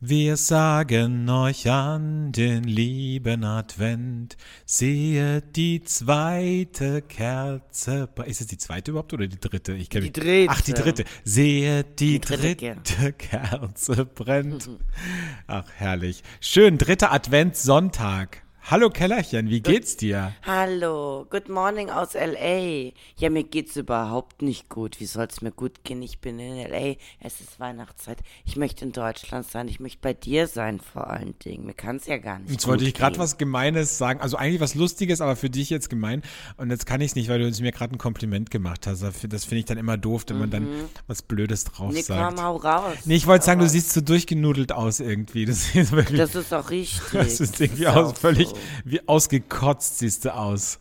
Wir sagen euch an den lieben Advent, sehe die zweite Kerze. Ist es die zweite überhaupt oder die dritte? Ich Die dritte. Ach, die dritte. Sehe die, Die dritte dritte, Kerze brennt. Ach, herrlich. Schön, dritter Adventssonntag. Hallo Kellerchen, wie geht's dir? Hallo, good morning aus LA. Ja, mir geht's überhaupt nicht gut. Wie soll's mir gut gehen? Ich bin in LA. Es ist Weihnachtszeit. Ich möchte in Deutschland sein. Ich möchte bei dir sein vor allen Dingen. Mir kann's ja gar nicht Jetzt wollte ich gerade was Gemeines sagen, also eigentlich was Lustiges, aber für dich jetzt gemein. Und jetzt kann ich es nicht, weil du uns mir gerade ein Kompliment gemacht hast. Das finde ich dann immer doof, wenn man dann was Blödes drauf Mhm. Nee, sagt. komm, hau raus. Nee, ich wollte sagen, du siehst so durchgenudelt aus irgendwie. Das ist wirklich, Das ist auch richtig. das ist irgendwie Das aus, auch völlig so. Wie ausgekotzt siehst du aus.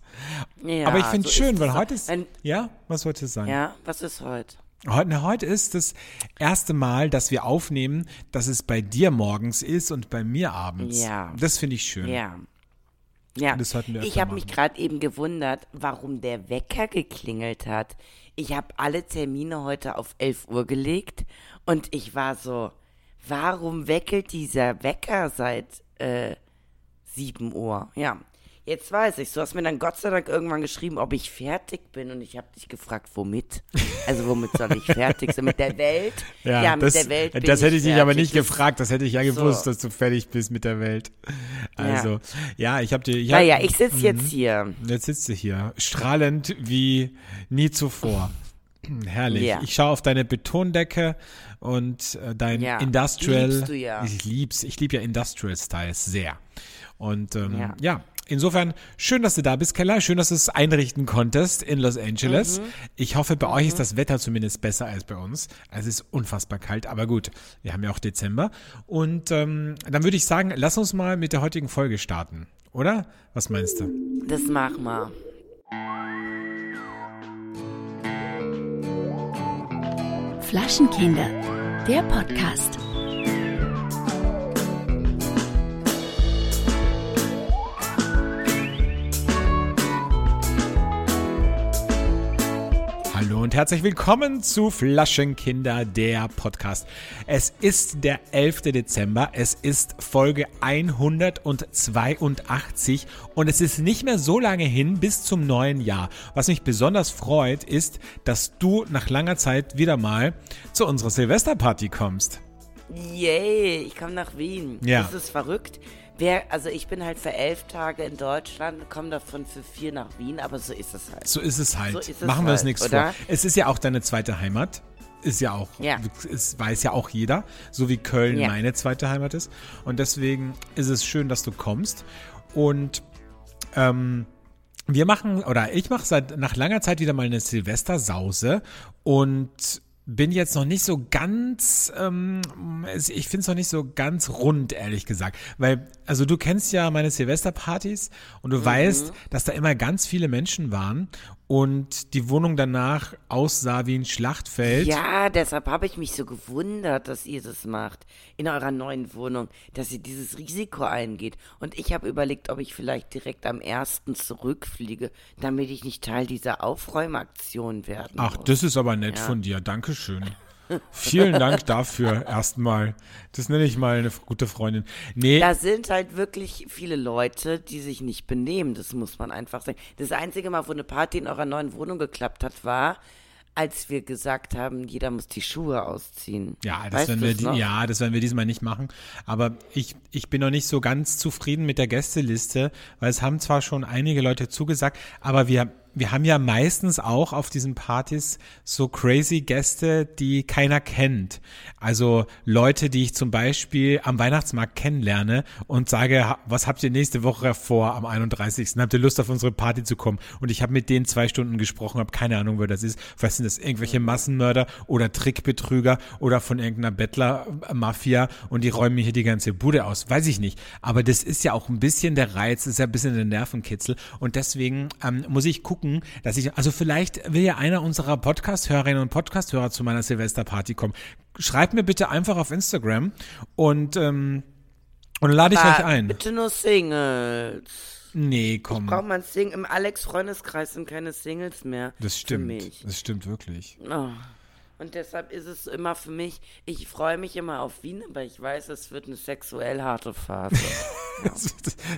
Ja, aber ich finde es so schön, weil heute ist, Wenn, ja, was wolltest du sagen? ja, was ist heute? Heute, heute ist das erste Mal, dass wir aufnehmen, dass es bei dir morgens ist und bei mir abends. Ja. Das finde ich schön. Ja. Ja, ich habe mich gerade eben gewundert, warum der Wecker geklingelt hat. Ich habe alle Termine heute auf 11 Uhr gelegt und ich war so, warum weckelt dieser Wecker seit äh, 7 Uhr? Ja, jetzt weiß ich. Du hast mir dann Gott sei Dank irgendwann geschrieben, ob ich fertig bin und ich habe dich gefragt, womit? Also womit soll ich fertig sein? Mit der Welt? Ja, mit das, der Welt bin das hätte ich dich aber nicht Das- gefragt. Das hätte ich ja gewusst, So. dass du fertig bist mit der Welt. Also, ja, ich habe dir. Ich hab, Naja, ich sitze Mhm. jetzt hier. Jetzt sitzt du hier, strahlend wie nie zuvor. Herrlich. Ja. Ich schaue auf deine Betondecke und äh, dein Ja, Industrial. liebst du ja. Ich lieb's. Ich liebe ja Industrial Styles sehr. Und ähm, ja. Ja. insofern schön, dass du da bist, Keller. Schön, dass du es einrichten konntest in Los Angeles. Mhm. Ich hoffe, bei euch ist das Wetter zumindest besser als bei uns. Es ist unfassbar kalt, aber gut. Wir haben ja auch Dezember. Und ähm, dann würde ich sagen, lass uns mal mit der heutigen Folge starten. Oder? Was meinst du? Das mach mal. Flaschenkinder, der Podcast. Und herzlich willkommen zu Flaschenkinder, der Podcast. Es ist der 11. Dezember, es ist Folge 182 und es ist nicht mehr so lange hin bis zum neuen Jahr. Was mich besonders freut, ist, dass du nach langer Zeit wieder mal zu unserer Silvesterparty kommst. Yay, ich komme nach Wien. Ja. Das ist verrückt. Wer, also ich bin halt für elf Tage in Deutschland, komme davon für vier nach Wien, aber so ist es halt. So ist es halt. So ist es Machen wir uns halt, nichts vor. Es ist ja auch deine zweite Heimat. Ist ja auch, Ja. es weiß ja auch jeder, so wie Köln Ja. meine zweite Heimat ist. Und deswegen ist es schön, dass du kommst. Und ähm, wir machen, oder ich mache seit nach langer Zeit wieder mal eine Silvestersause und bin jetzt noch nicht so ganz, ähm, ich finde es noch nicht so ganz rund, ehrlich gesagt. Weil, also du kennst ja meine Silvesterpartys und du weißt, dass da immer ganz viele Menschen waren und die Wohnung danach aussah wie ein Schlachtfeld. Ja, deshalb habe ich mich so gewundert, dass ihr das macht in eurer neuen Wohnung, dass ihr dieses Risiko eingeht. Und ich habe überlegt, ob ich vielleicht direkt am ersten zurückfliege, damit ich nicht Teil dieser Aufräumaktion werden Ach, muss. das ist aber nett von dir. Dankeschön. Vielen Dank dafür erstmal. Das nenne ich mal eine gute Freundin. Nee, Da sind halt wirklich viele Leute, die sich nicht benehmen, das muss man einfach sagen. Das einzige Mal, wo eine Party in eurer neuen Wohnung geklappt hat, war, als wir gesagt haben, jeder muss die Schuhe ausziehen. Ja, das werden wir, die, ja, das werden wir diesmal nicht machen. Aber ich, ich bin noch nicht so ganz zufrieden mit der Gästeliste, weil es haben zwar schon einige Leute zugesagt, aber wir, wir haben ja meistens auch auf diesen Partys so crazy Gäste, die keiner kennt. Also Leute, die ich zum Beispiel am Weihnachtsmarkt kennenlerne und sage, "Ha- was habt ihr nächste Woche vor am 31. Habt ihr Lust auf unsere Party zu kommen? Und ich habe mit denen zwei Stunden gesprochen, habe keine Ahnung, wer das ist. Vielleicht sind das irgendwelche Massenmörder oder Trickbetrüger oder von irgendeiner Bettler-Mafia und die räumen mir hier die ganze Bude aus. Weiß ich nicht. Aber das ist ja auch ein bisschen der Reiz, das ist ja ein bisschen der Nervenkitzel. Und deswegen ähm, muss ich gucken, dass ich, also vielleicht will ja einer unserer Podcast-Hörerinnen und Podcast-Hörer zu meiner Silvesterparty kommen. Schreibt mir bitte einfach auf Instagram und, ähm, und lade ich euch ein. Bitte nur Singles. Nee, komm. Braucht man Sing Im Alex-Freundeskreis sind keine Singles mehr. Das Für stimmt. mich. Das stimmt wirklich. Oh. Und deshalb ist es immer für mich, ich freue mich immer auf Wien, aber ich weiß, es wird eine sexuell harte Phase.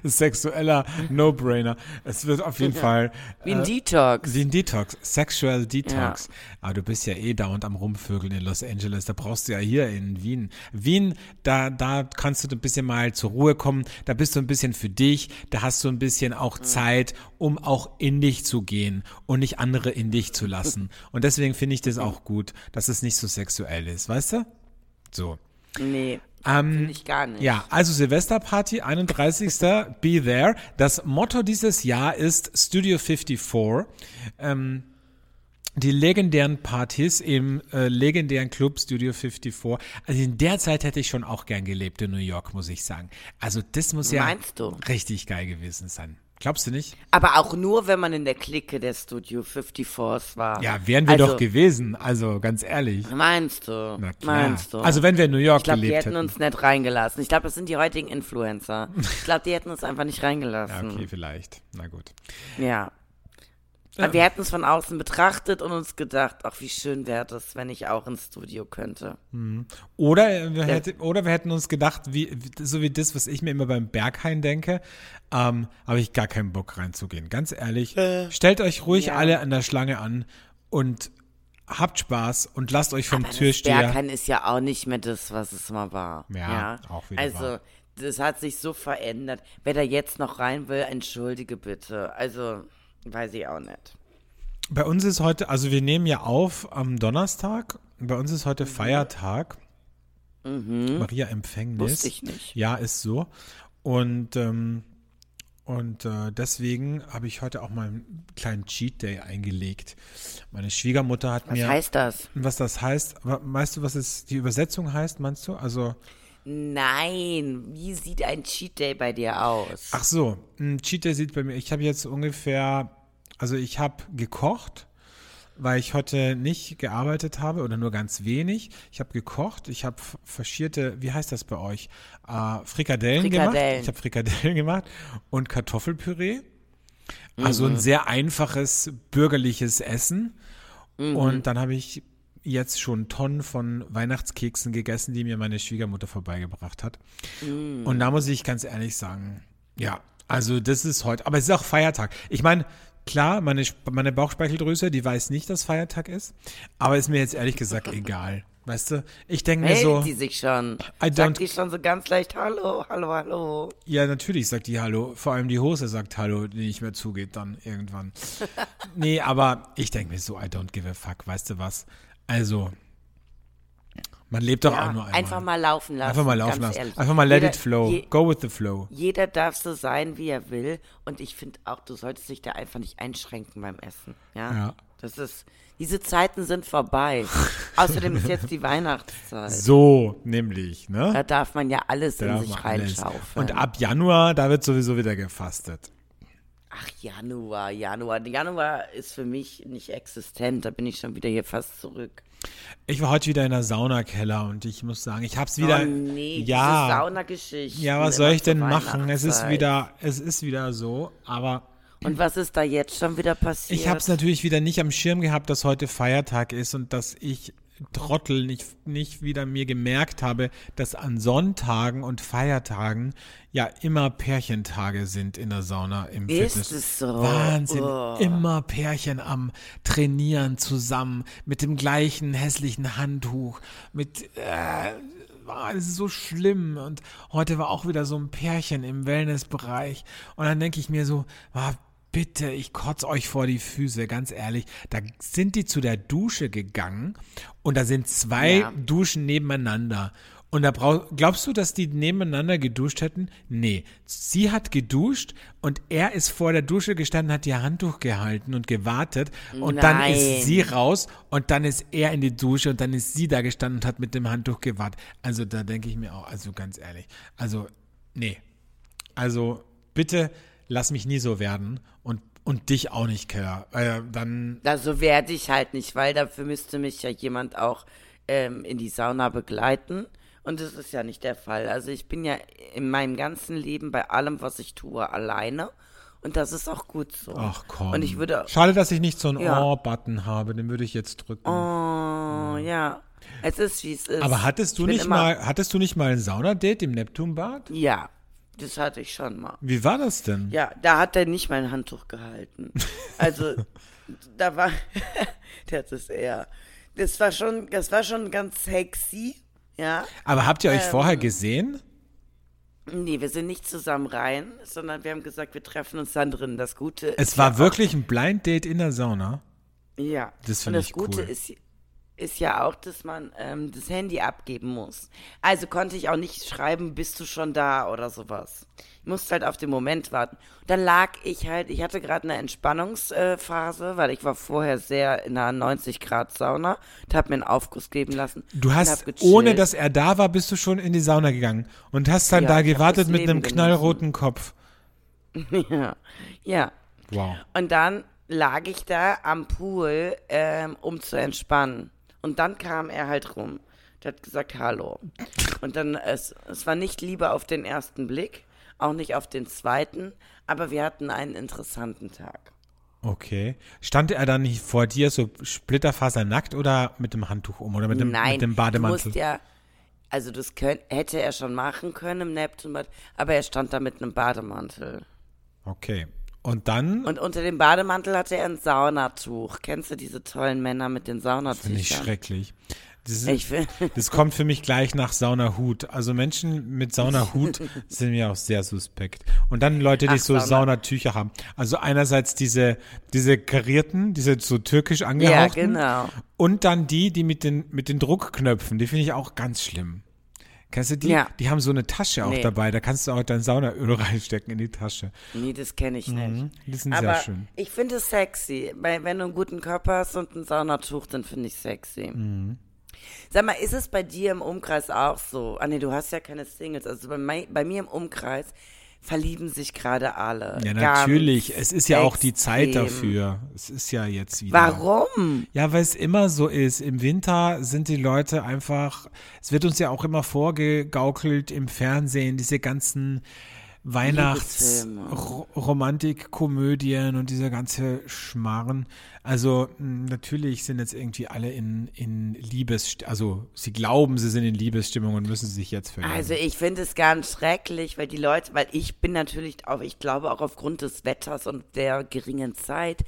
Ein sexueller No-Brainer. Es wird auf jeden Fall. Wie ein äh, Detox. Wie ein Detox, Sexual Detox. Aber du bist ja eh dauernd am Rumvögeln in Los Angeles. Da brauchst du ja hier in Wien. Wien, da, da kannst du ein bisschen mal zur Ruhe kommen. Da bist du ein bisschen für dich. Da hast du ein bisschen auch Zeit, um auch in dich zu gehen und nicht andere in dich zu lassen. Und deswegen finde ich das auch gut, dass es nicht so sexuell ist, weißt du? So. Nee, Ähm, ich gar nicht. Ja, also Silvesterparty, 31. Be There. Das Motto dieses Jahr ist Studio 54. Ähm, die legendären Partys im äh, legendären Club Studio 54. Also in der Zeit hätte ich schon auch gern gelebt in New York, muss ich sagen. Also das muss ja du? richtig geil gewesen sein. Glaubst du nicht? Aber auch nur, wenn man in der Clique der Studio 54s war. Ja, wären wir also, doch gewesen. Also ganz ehrlich. Meinst du? Na klar. Meinst du? Also wenn wir in New York ich glaube, die gelebt hätten hätten. uns nicht reingelassen. Ich glaube, das sind die heutigen Influencer. Ich glaube, die hätten uns einfach nicht Ja, reingelassen. okay, vielleicht. Na gut. Ja. Aber wir hätten es von außen betrachtet und uns gedacht, ach, wie schön wäre das, wenn ich auch ins Studio könnte. Oder wir, hätte, oder wir hätten uns gedacht, wie, so wie das, was ich mir immer beim Berghain denke, ähm, habe ich gar keinen Bock reinzugehen. Ganz ehrlich, stellt euch ruhig ja. alle an der Schlange an und habt Spaß und lasst euch vom Das Türsteher. Berghain ist ja auch nicht mehr das, was es mal war. Ja, auch wieder Also, wahr. das hat sich so verändert. Wer da jetzt noch rein will, entschuldige bitte. Also, weiß ich auch nicht. Bei uns ist heute, also wir nehmen ja auf am Donnerstag. Bei uns ist heute Feiertag. Maria Empfängnis. Mhm. Wusste ich nicht. Ja, ist so. Und, ähm, und äh, deswegen habe ich heute auch mal einen kleinen Cheat Day eingelegt. Meine Schwiegermutter hat Was mir. heißt das? was das heißt? Weißt du, was es die Übersetzung heißt, meinst du? Also, Nein, wie sieht ein Cheat Day bei dir aus? ach so, ein Cheat Day sieht bei mir, ich habe jetzt ungefähr, also ich habe gekocht, weil ich heute nicht gearbeitet habe oder nur ganz wenig. Ich habe gekocht, ich habe faschierte, wie heißt das bei euch? Äh, Frikadellen, gemacht. Frikadellen. Ich habe Frikadellen gemacht und Kartoffelpüree. Also ein sehr einfaches bürgerliches Essen. Und dann habe ich jetzt schon Tonnen von Weihnachtskeksen gegessen, die mir meine Schwiegermutter vorbeigebracht hat. Und da muss ich ganz ehrlich sagen, ja, also das ist heute, aber es ist auch Feiertag. Ich meine, klar, meine, meine Bauchspeicheldrüse, die weiß nicht, dass Feiertag ist, aber ist mir jetzt ehrlich gesagt egal. Weißt du, ich denke mir so, die sich schon? I Sagt die schon so ganz leicht Hallo, hallo, hallo. ja, natürlich sagt die Hallo. Vor allem die Hose sagt Hallo, die nicht mehr zugeht dann irgendwann. nee, aber ich denke mir so, I don't give a fuck, weißt du was? Also, man lebt doch Ja, auch nur einmal. einfach mal laufen lassen. Einfach mal laufen lassen. ehrlich. Einfach mal let Jeder- it flow. je- Go with the flow. Jeder darf so sein, wie er will. Und ich finde auch, du solltest dich da einfach nicht einschränken beim Essen. Ja. Ja. Das ist, diese Zeiten sind vorbei. Außerdem ist jetzt die Weihnachtszeit. So, nämlich, ne? Da darf man ja alles Da in sich reinschaufeln. Und ab Januar, da wird sowieso wieder gefastet. Ach, Januar, Januar. Januar ist für mich nicht existent. Da bin ich schon wieder hier fast zurück. Ich war heute wieder in der Saunakeller und ich muss sagen, ich hab's wieder. oh nee, ja, Saunageschichten. ja, was soll ich denn machen? Es ist wieder, es ist wieder so, aber Und was ist da jetzt schon wieder passiert? Ich habe es natürlich wieder nicht am Schirm gehabt, dass heute Feiertag ist und dass ich Trottel nicht, nicht wieder mir gemerkt habe, dass an Sonntagen und Feiertagen ja immer Pärchentage sind in der Sauna im Ist Fitness. es so? Wahnsinn. Oh. Immer Pärchen am Trainieren zusammen mit dem gleichen hässlichen Handtuch, mit äh, ah, das ist so schlimm. Und heute war auch wieder so ein Pärchen im Wellnessbereich. Und dann denke ich mir so, ah, bitte, ich kotz euch vor die Füße, ganz ehrlich. Da sind die zu der Dusche gegangen und da sind zwei Ja. Duschen nebeneinander. Und da brauch, glaubst du, dass die nebeneinander geduscht hätten? Nee. Sie hat geduscht und er ist vor der Dusche gestanden, hat ihr Handtuch gehalten und gewartet. Und dann Nein. ist sie raus und dann ist er in die Dusche und dann ist sie da gestanden und hat mit dem Handtuch gewartet. Also da denke ich mir auch, also ganz ehrlich, also nee. Also bitte lass mich nie so werden und, und dich auch nicht, Keller. Äh, dann, Also werde ich halt nicht, weil dafür müsste mich ja jemand auch ähm, in die Sauna begleiten. Und das ist ja nicht der Fall. Also ich bin ja in meinem ganzen Leben bei allem, was ich tue, alleine. Und das ist auch gut so. Ach komm. Und ich würde. Schade, dass ich nicht so einen Ja. Oh-Button habe, den würde ich jetzt drücken. Oh, ja. Es ist, wie es ist. Aber hattest du nicht mal, hattest du nicht mal ein Saunadate im Neptunbad? Ja, das hatte ich schon mal. Wie war das denn? Ja, da hat er nicht mein Handtuch gehalten. Also, da war, das ist eher, das war schon, das war schon ganz sexy, ja. Aber habt ihr euch Ähm, vorher gesehen? Nee, wir sind nicht zusammen rein, sondern wir haben gesagt, wir treffen uns dann drin. Das Gute ist Es war wirklich ein Blind Date in der Sauna. Ja. Das Und finde das ich Gute cool. ist, ist ja auch, dass man ähm, das Handy abgeben muss. Also konnte ich auch nicht schreiben, bist du schon da oder sowas. Ich musste halt auf den Moment warten. Dann lag ich halt, ich hatte gerade eine Entspannungsphase, weil ich war vorher sehr in einer 90 Grad Sauna und habe mir einen Aufguss geben lassen. Du hast, ohne dass er da war, bist du schon in die Sauna gegangen und hast dann Ja, da gewartet mit einem knallroten Kopf. ja, ja. Wow. Und dann lag ich da am Pool, ähm, um zu entspannen. Und dann kam er halt rum. Der hat gesagt, hallo. Und dann, es, es war nicht Liebe auf den ersten Blick, auch nicht auf den zweiten, aber wir hatten einen interessanten Tag. Okay. Stand er dann nicht vor dir so splitterfasernackt oder mit dem Handtuch um oder mit dem, Nein, mit dem du Bademantel? musst ja, also das könnt, hätte er schon machen können im Neptunbad, aber er stand da mit einem Bademantel. Okay. Und dann Und unter dem Bademantel hatte er ein Saunatuch. Kennst du diese tollen Männer mit den finde ich Saunatüchern? schrecklich. Das, ist, das kommt für mich gleich nach Saunahut. Also Menschen mit Saunahut sind mir auch sehr suspekt. Und dann Leute, die Ach, so Sauna. Saunatücher haben. Also einerseits diese, diese karierten, diese so türkisch Ja, angehauchten. genau. Und dann die, die mit den, mit den Druckknöpfen, die finde ich auch ganz schlimm. Kennst du die? Ja. Die haben so eine Tasche auch Nee. dabei, da kannst du auch dein Saunaöl reinstecken in die Tasche. Nee, das kenne ich nicht. Die sind Aber Mhm. sehr schön. ich finde es sexy. Weil wenn du einen guten Körper hast und ein Saunatuch, dann finde ich sexy. Mhm. Sag mal, ist es bei dir im Umkreis auch so? Ah nee, du hast ja keine Singles. Also bei, mei- bei mir im Umkreis verlieben sich gerade alle. Ja, Ganz natürlich. Es ist ja auch die Zeit extrem. dafür. Es ist ja jetzt wieder. Warum? Ja, weil es immer so ist. Im Winter sind die Leute einfach, es wird uns ja auch immer vorgegaukelt im Fernsehen, diese ganzen Weihnachts-Romantikkomödien und dieser ganze Schmarren. Also mh, natürlich sind jetzt irgendwie alle in, in Liebes, also sie glauben, sie sind in Liebesstimmung und müssen sich jetzt verlieben. Also ich finde es ganz schrecklich, weil die Leute, weil ich bin natürlich auch, ich glaube auch aufgrund des Wetters und der geringen Zeit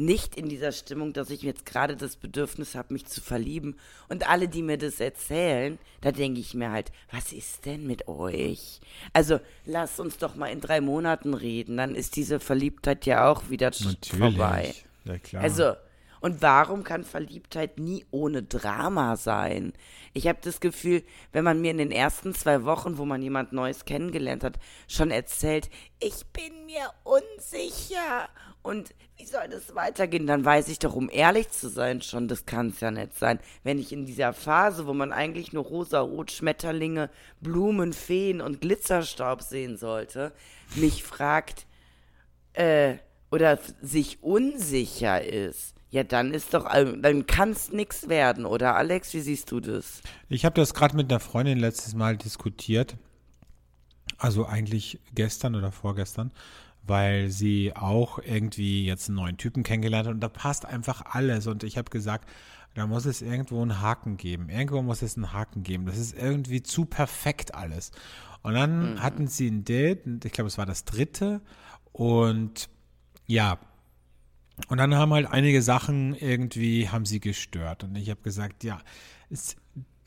nicht in dieser Stimmung, dass ich jetzt gerade das Bedürfnis habe, mich zu verlieben. Und alle, die mir das erzählen, da denke ich mir halt, was ist denn mit euch? Also lasst uns doch mal in drei Monaten reden, dann ist diese Verliebtheit ja auch wieder natürlich. vorbei. Ja, klar. Also, und warum kann Verliebtheit nie ohne Drama sein? Ich habe das Gefühl, wenn man mir in den ersten zwei Wochen, wo man jemand Neues kennengelernt hat, schon erzählt, ich bin mir unsicher und wie soll das weitergehen, dann weiß ich doch, um ehrlich zu sein, schon, das kann es ja nicht sein. Wenn ich in dieser Phase, wo man eigentlich nur rosa-rot Schmetterlinge, Blumen, Feen und Glitzerstaub sehen sollte, mich fragt, äh, oder sich unsicher ist, ja, dann ist doch, dann kann es nix werden, oder Alex, wie siehst du das? Ich habe das gerade mit einer Freundin letztes Mal diskutiert. Also eigentlich gestern oder vorgestern, weil sie auch irgendwie jetzt einen neuen Typen kennengelernt hat und da passt einfach alles. Und ich habe gesagt, da muss es irgendwo einen Haken geben. Irgendwo muss es einen Haken geben. Das ist irgendwie zu perfekt alles. Und dann hatten sie ein Date, ich glaube, es war das dritte. Und ja, und dann haben halt einige Sachen irgendwie, haben sie gestört. Und ich habe gesagt, ja, es,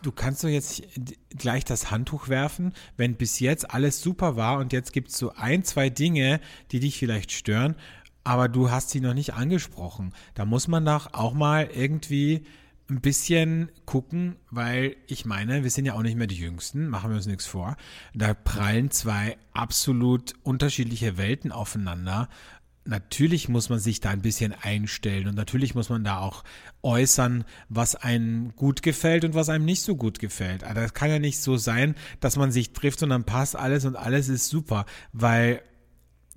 du kannst doch jetzt gleich das Handtuch werfen, wenn bis jetzt alles super war und jetzt gibt es so ein, zwei Dinge, die dich vielleicht stören, aber du hast sie noch nicht angesprochen. Da muss man doch auch mal irgendwie ein bisschen gucken, weil ich meine, wir sind ja auch nicht mehr die Jüngsten, machen wir uns nichts vor. Da prallen zwei absolut unterschiedliche Welten aufeinander natürlich muss man sich da ein bisschen einstellen und natürlich muss man da auch äußern, was einem gut gefällt und was einem nicht so gut gefällt. Aber das kann ja nicht so sein, dass man sich trifft und dann passt alles und alles ist super, weil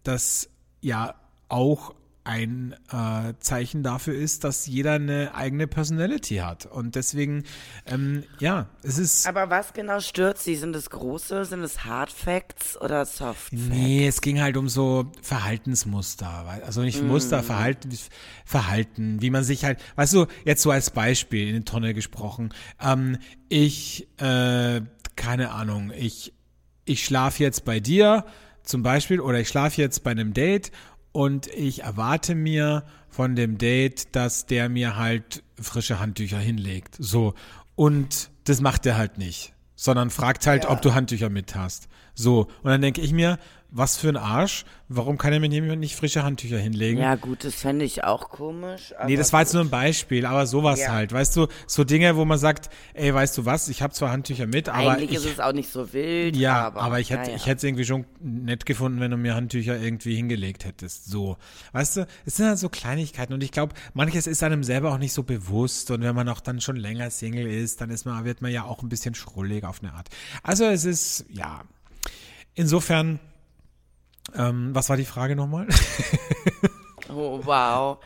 das ja auch ein äh, Zeichen dafür ist, dass jeder eine eigene Personality hat. Und deswegen, ähm, ja, es ist. Aber was genau stört Sie? Sind es große, sind es Hard Facts oder Soft Facts? Nee, es ging halt um so Verhaltensmuster. Also nicht Muster, Verhalten, Verhalten, wie man sich halt, weißt du, jetzt so als Beispiel in die Tonne gesprochen. Ähm, ich, äh, keine Ahnung, ich, ich schlafe jetzt bei dir zum Beispiel oder ich schlafe jetzt bei einem Date und ich erwarte mir von dem Date, dass der mir halt frische Handtücher hinlegt. So. Und das macht er halt nicht, sondern fragt halt, ob du Handtücher mit hast. So. Und dann denke ich mir, was für ein Arsch. Warum kann er mir nicht frische Handtücher hinlegen? Ja, gut, das fände ich auch komisch. Nee, das war jetzt nur ein Beispiel, aber sowas Ja. halt. Weißt du, so Dinge, wo man sagt, ey, weißt du was, ich habe zwar Handtücher mit, aber Eigentlich ich, ist es auch nicht so wild. ja, aber, aber, ich hätte ja, ich es irgendwie schon nett gefunden, wenn du mir Handtücher irgendwie hingelegt hättest. So, weißt du, es sind halt so Kleinigkeiten und ich glaube, manches ist einem selber auch nicht so bewusst und wenn man auch dann schon länger Single ist, dann ist man wird man ja auch ein bisschen schrullig auf eine Art. Also es ist ja insofern. Ähm, was war die Frage nochmal? Oh, wow.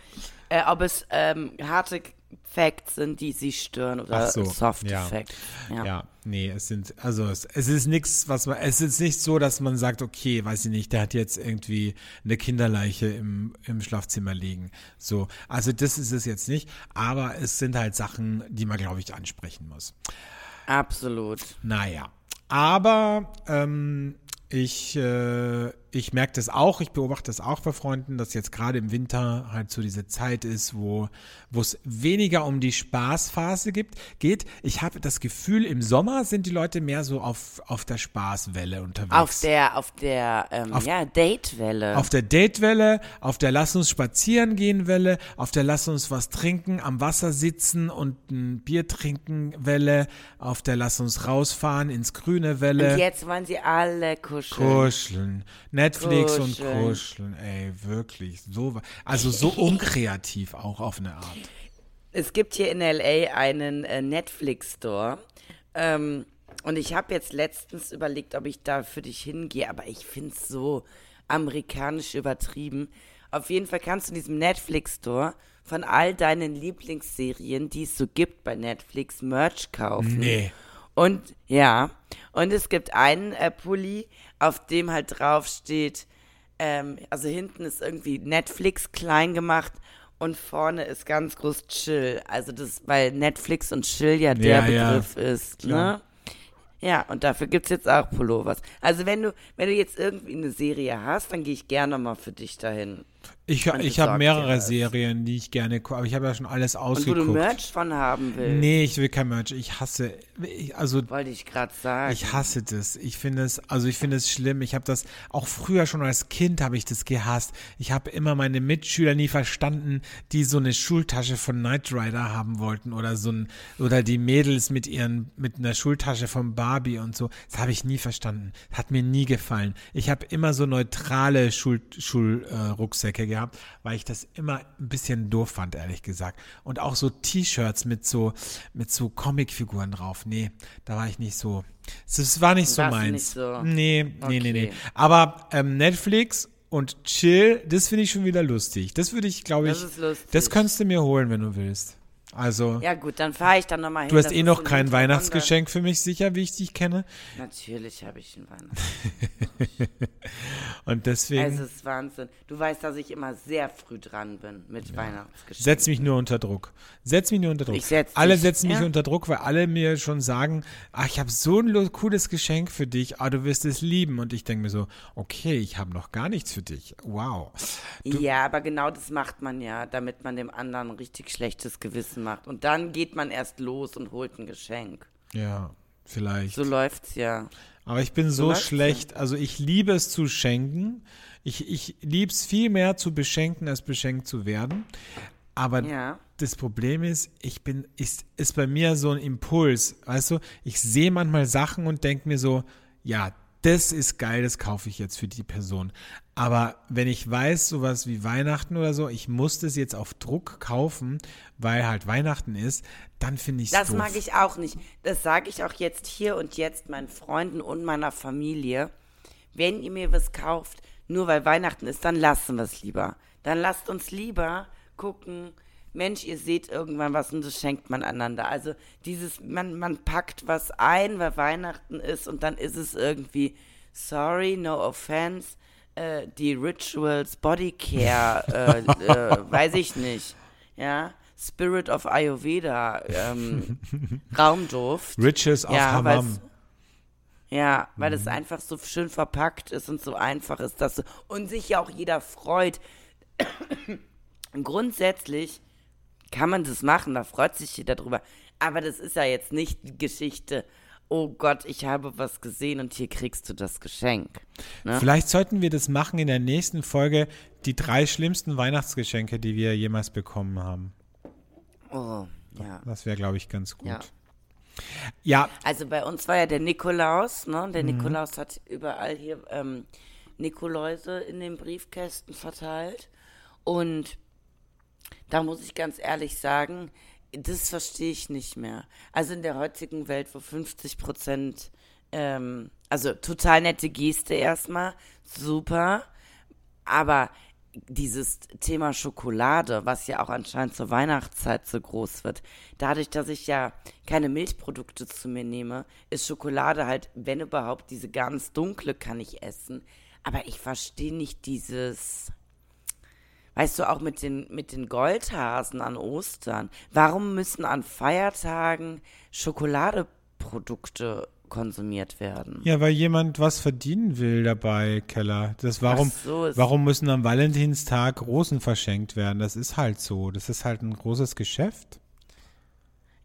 Äh, ob es ähm, harte Facts sind, die Sie stören oder so, Soft ja. Facts. Ja. Ja, nee, es sind, also es, es ist nichts, was man, es ist nicht so, dass man sagt, okay, weiß ich nicht, der hat jetzt irgendwie eine Kinderleiche im, im Schlafzimmer liegen. So, also das ist es jetzt nicht, aber es sind halt Sachen, die man, glaube ich, ansprechen muss. Absolut. Naja, aber ähm, ich, äh, ich merke das auch, ich beobachte das auch bei Freunden, dass jetzt gerade im Winter halt so diese Zeit ist, wo es weniger um die Spaßphase gibt, geht. Ich habe das Gefühl, im Sommer sind die Leute mehr so auf, auf der Spaßwelle unterwegs. Auf der, auf der, ähm, Auf- ja, Datewelle. Auf der Datewelle, auf der Lass uns spazieren gehen Welle, auf der Lass uns was trinken, am Wasser sitzen und ein Bier trinken Welle, auf der Lass uns rausfahren ins Grüne Welle. Und jetzt wollen sie alle kuscheln. Kuscheln. Netflix und Kuscheln. kuscheln, ey, wirklich. So, also so unkreativ auch auf eine Art. Es gibt hier in LA einen äh, Netflix-Store. Ähm, und ich habe jetzt letztens überlegt, ob ich da für dich hingehe, aber ich finde es so amerikanisch übertrieben. Auf jeden Fall kannst du in diesem Netflix-Store von all deinen Lieblingsserien, die es so gibt bei Netflix, Merch kaufen. Nee. Und ja, und es gibt einen äh, Pulli, auf dem halt drauf steht, ähm, also hinten ist irgendwie Netflix klein gemacht und vorne ist ganz groß Chill. Also das, weil Netflix und Chill ja der Ja, ja, Begriff ist, klar. ne? Ja, und dafür gibt's jetzt auch Pullovers. Also wenn du, wenn du jetzt irgendwie eine Serie hast, dann gehe ich gerne mal für dich dahin. Ich, ich habe mehrere das. Serien, die ich gerne gucke, aber ich habe ja schon alles Und wo ausgeguckt. du Merch von haben willst, Nee, ich will kein Merch. Ich hasse, ich, also wollte ich gerade sagen. Ich hasse das. Ich finde es, also ich finde es schlimm. Ich habe das auch früher schon als Kind habe ich das gehasst. Ich habe immer meine Mitschüler nie verstanden, die so eine Schultasche von Knight Rider haben wollten oder so ein oder die Mädels mit ihren mit einer Schultasche von Barbie und so. Das habe ich nie verstanden. Hat mir nie gefallen. Ich habe immer so neutrale Schul Schul äh, Rucksäcke gehabt, weil ich das immer ein bisschen doof fand, ehrlich gesagt. Und auch so T-Shirts mit so mit so Comicfiguren drauf. Nee, da war ich nicht so. Das war nicht so Warst du meins. nicht so? Nee, nee, nee, nee. Okay. Aber ähm, Netflix und Chill, das finde ich schon wieder lustig. Das würde ich, glaube ich, Das das könntest du mir holen, wenn du willst. Also, Ja gut, dann fahre ich dann nochmal hin. du hast eh noch in kein. Weihnachtsgeschenk für mich, sicher, wie ich dich kenne. Natürlich habe ich ein Weihnachtsgeschenk. Und deswegen Es ist Wahnsinn. Du weißt, dass ich immer sehr früh dran bin mit Weihnachtsgeschenken. setz mich nur unter Druck. Setz mich nur unter Druck. Ich setz alle dich, setzen mich ja. unter Druck, weil alle mir schon sagen, ach, ich habe so ein cooles Geschenk für dich, ah, du wirst es lieben. Und ich denke mir so, okay, ich habe noch gar nichts für dich. Wow. Ja, aber genau das macht man ja, damit man dem anderen richtig schlechtes Gewissen macht. Und dann geht man erst los und holt ein Geschenk. Ja, vielleicht. So läuft's ja. Aber ich bin so läuft's schlecht. Also ich liebe es zu schenken. Ich, ich liebe es viel mehr zu beschenken, als beschenkt zu werden. Aber Ja. das Problem ist, ich bin, ist, ist bei mir so ein Impuls. Weißt du, ich sehe manchmal Sachen und denke mir so, ja, das ist geil, das kaufe ich jetzt für die Person. Aber wenn ich weiß, sowas wie Weihnachten oder so, ich muss das jetzt auf Druck kaufen, weil halt Weihnachten ist, dann finde ich es Das doof. mag ich auch nicht. Das sage ich auch jetzt hier und jetzt meinen Freunden und meiner Familie. Wenn ihr mir was kauft, nur weil Weihnachten ist, dann lassen wir es lieber. Dann lasst uns lieber gucken, Mensch, ihr seht irgendwann was und das schenkt man einander. Also dieses, man, man packt was ein, weil Weihnachten ist und dann ist es irgendwie, sorry, no offense, äh, die Rituals, Bodycare, äh, äh, weiß ich nicht, ja, Spirit of Ayurveda, ähm, Raumduft. Riches of Ja, Hammam. Ja, weil Mhm. es einfach so schön verpackt ist und so einfach ist, dass so, und sich ja auch jeder freut. Grundsätzlich kann man das machen, da freut sich jeder drüber. Aber das ist ja jetzt nicht die Geschichte, oh Gott, ich habe was gesehen und hier kriegst du das Geschenk. Ne? Vielleicht sollten wir das machen in der nächsten Folge, die drei schlimmsten Weihnachtsgeschenke, die wir jemals bekommen haben. Oh, ja. Das wäre, glaube ich, ganz gut. Ja. Ja, Also bei uns war ja der Nikolaus, ne? Mhm. Der Nikolaus hat überall hier ähm, Nikoläuse in den Briefkästen verteilt. Und da muss ich ganz ehrlich sagen, das verstehe ich nicht mehr. Also in der heutigen Welt, wo 50 Prozent, ähm, also total nette Geste erstmal, super, aber dieses Thema Schokolade, was ja auch anscheinend zur Weihnachtszeit so groß wird, dadurch, dass ich ja keine Milchprodukte zu mir nehme, ist Schokolade halt, wenn überhaupt, diese ganz dunkle kann ich essen. Aber ich verstehe nicht dieses, weißt du, auch mit den, mit den Goldhasen an Ostern. Warum müssen an Feiertagen Schokoladeprodukte konsumiert werden? ja, weil jemand was verdienen will dabei, Keller. Das warum, so, warum müssen am Valentinstag Rosen verschenkt werden? Das ist halt so. Das ist halt ein großes Geschäft.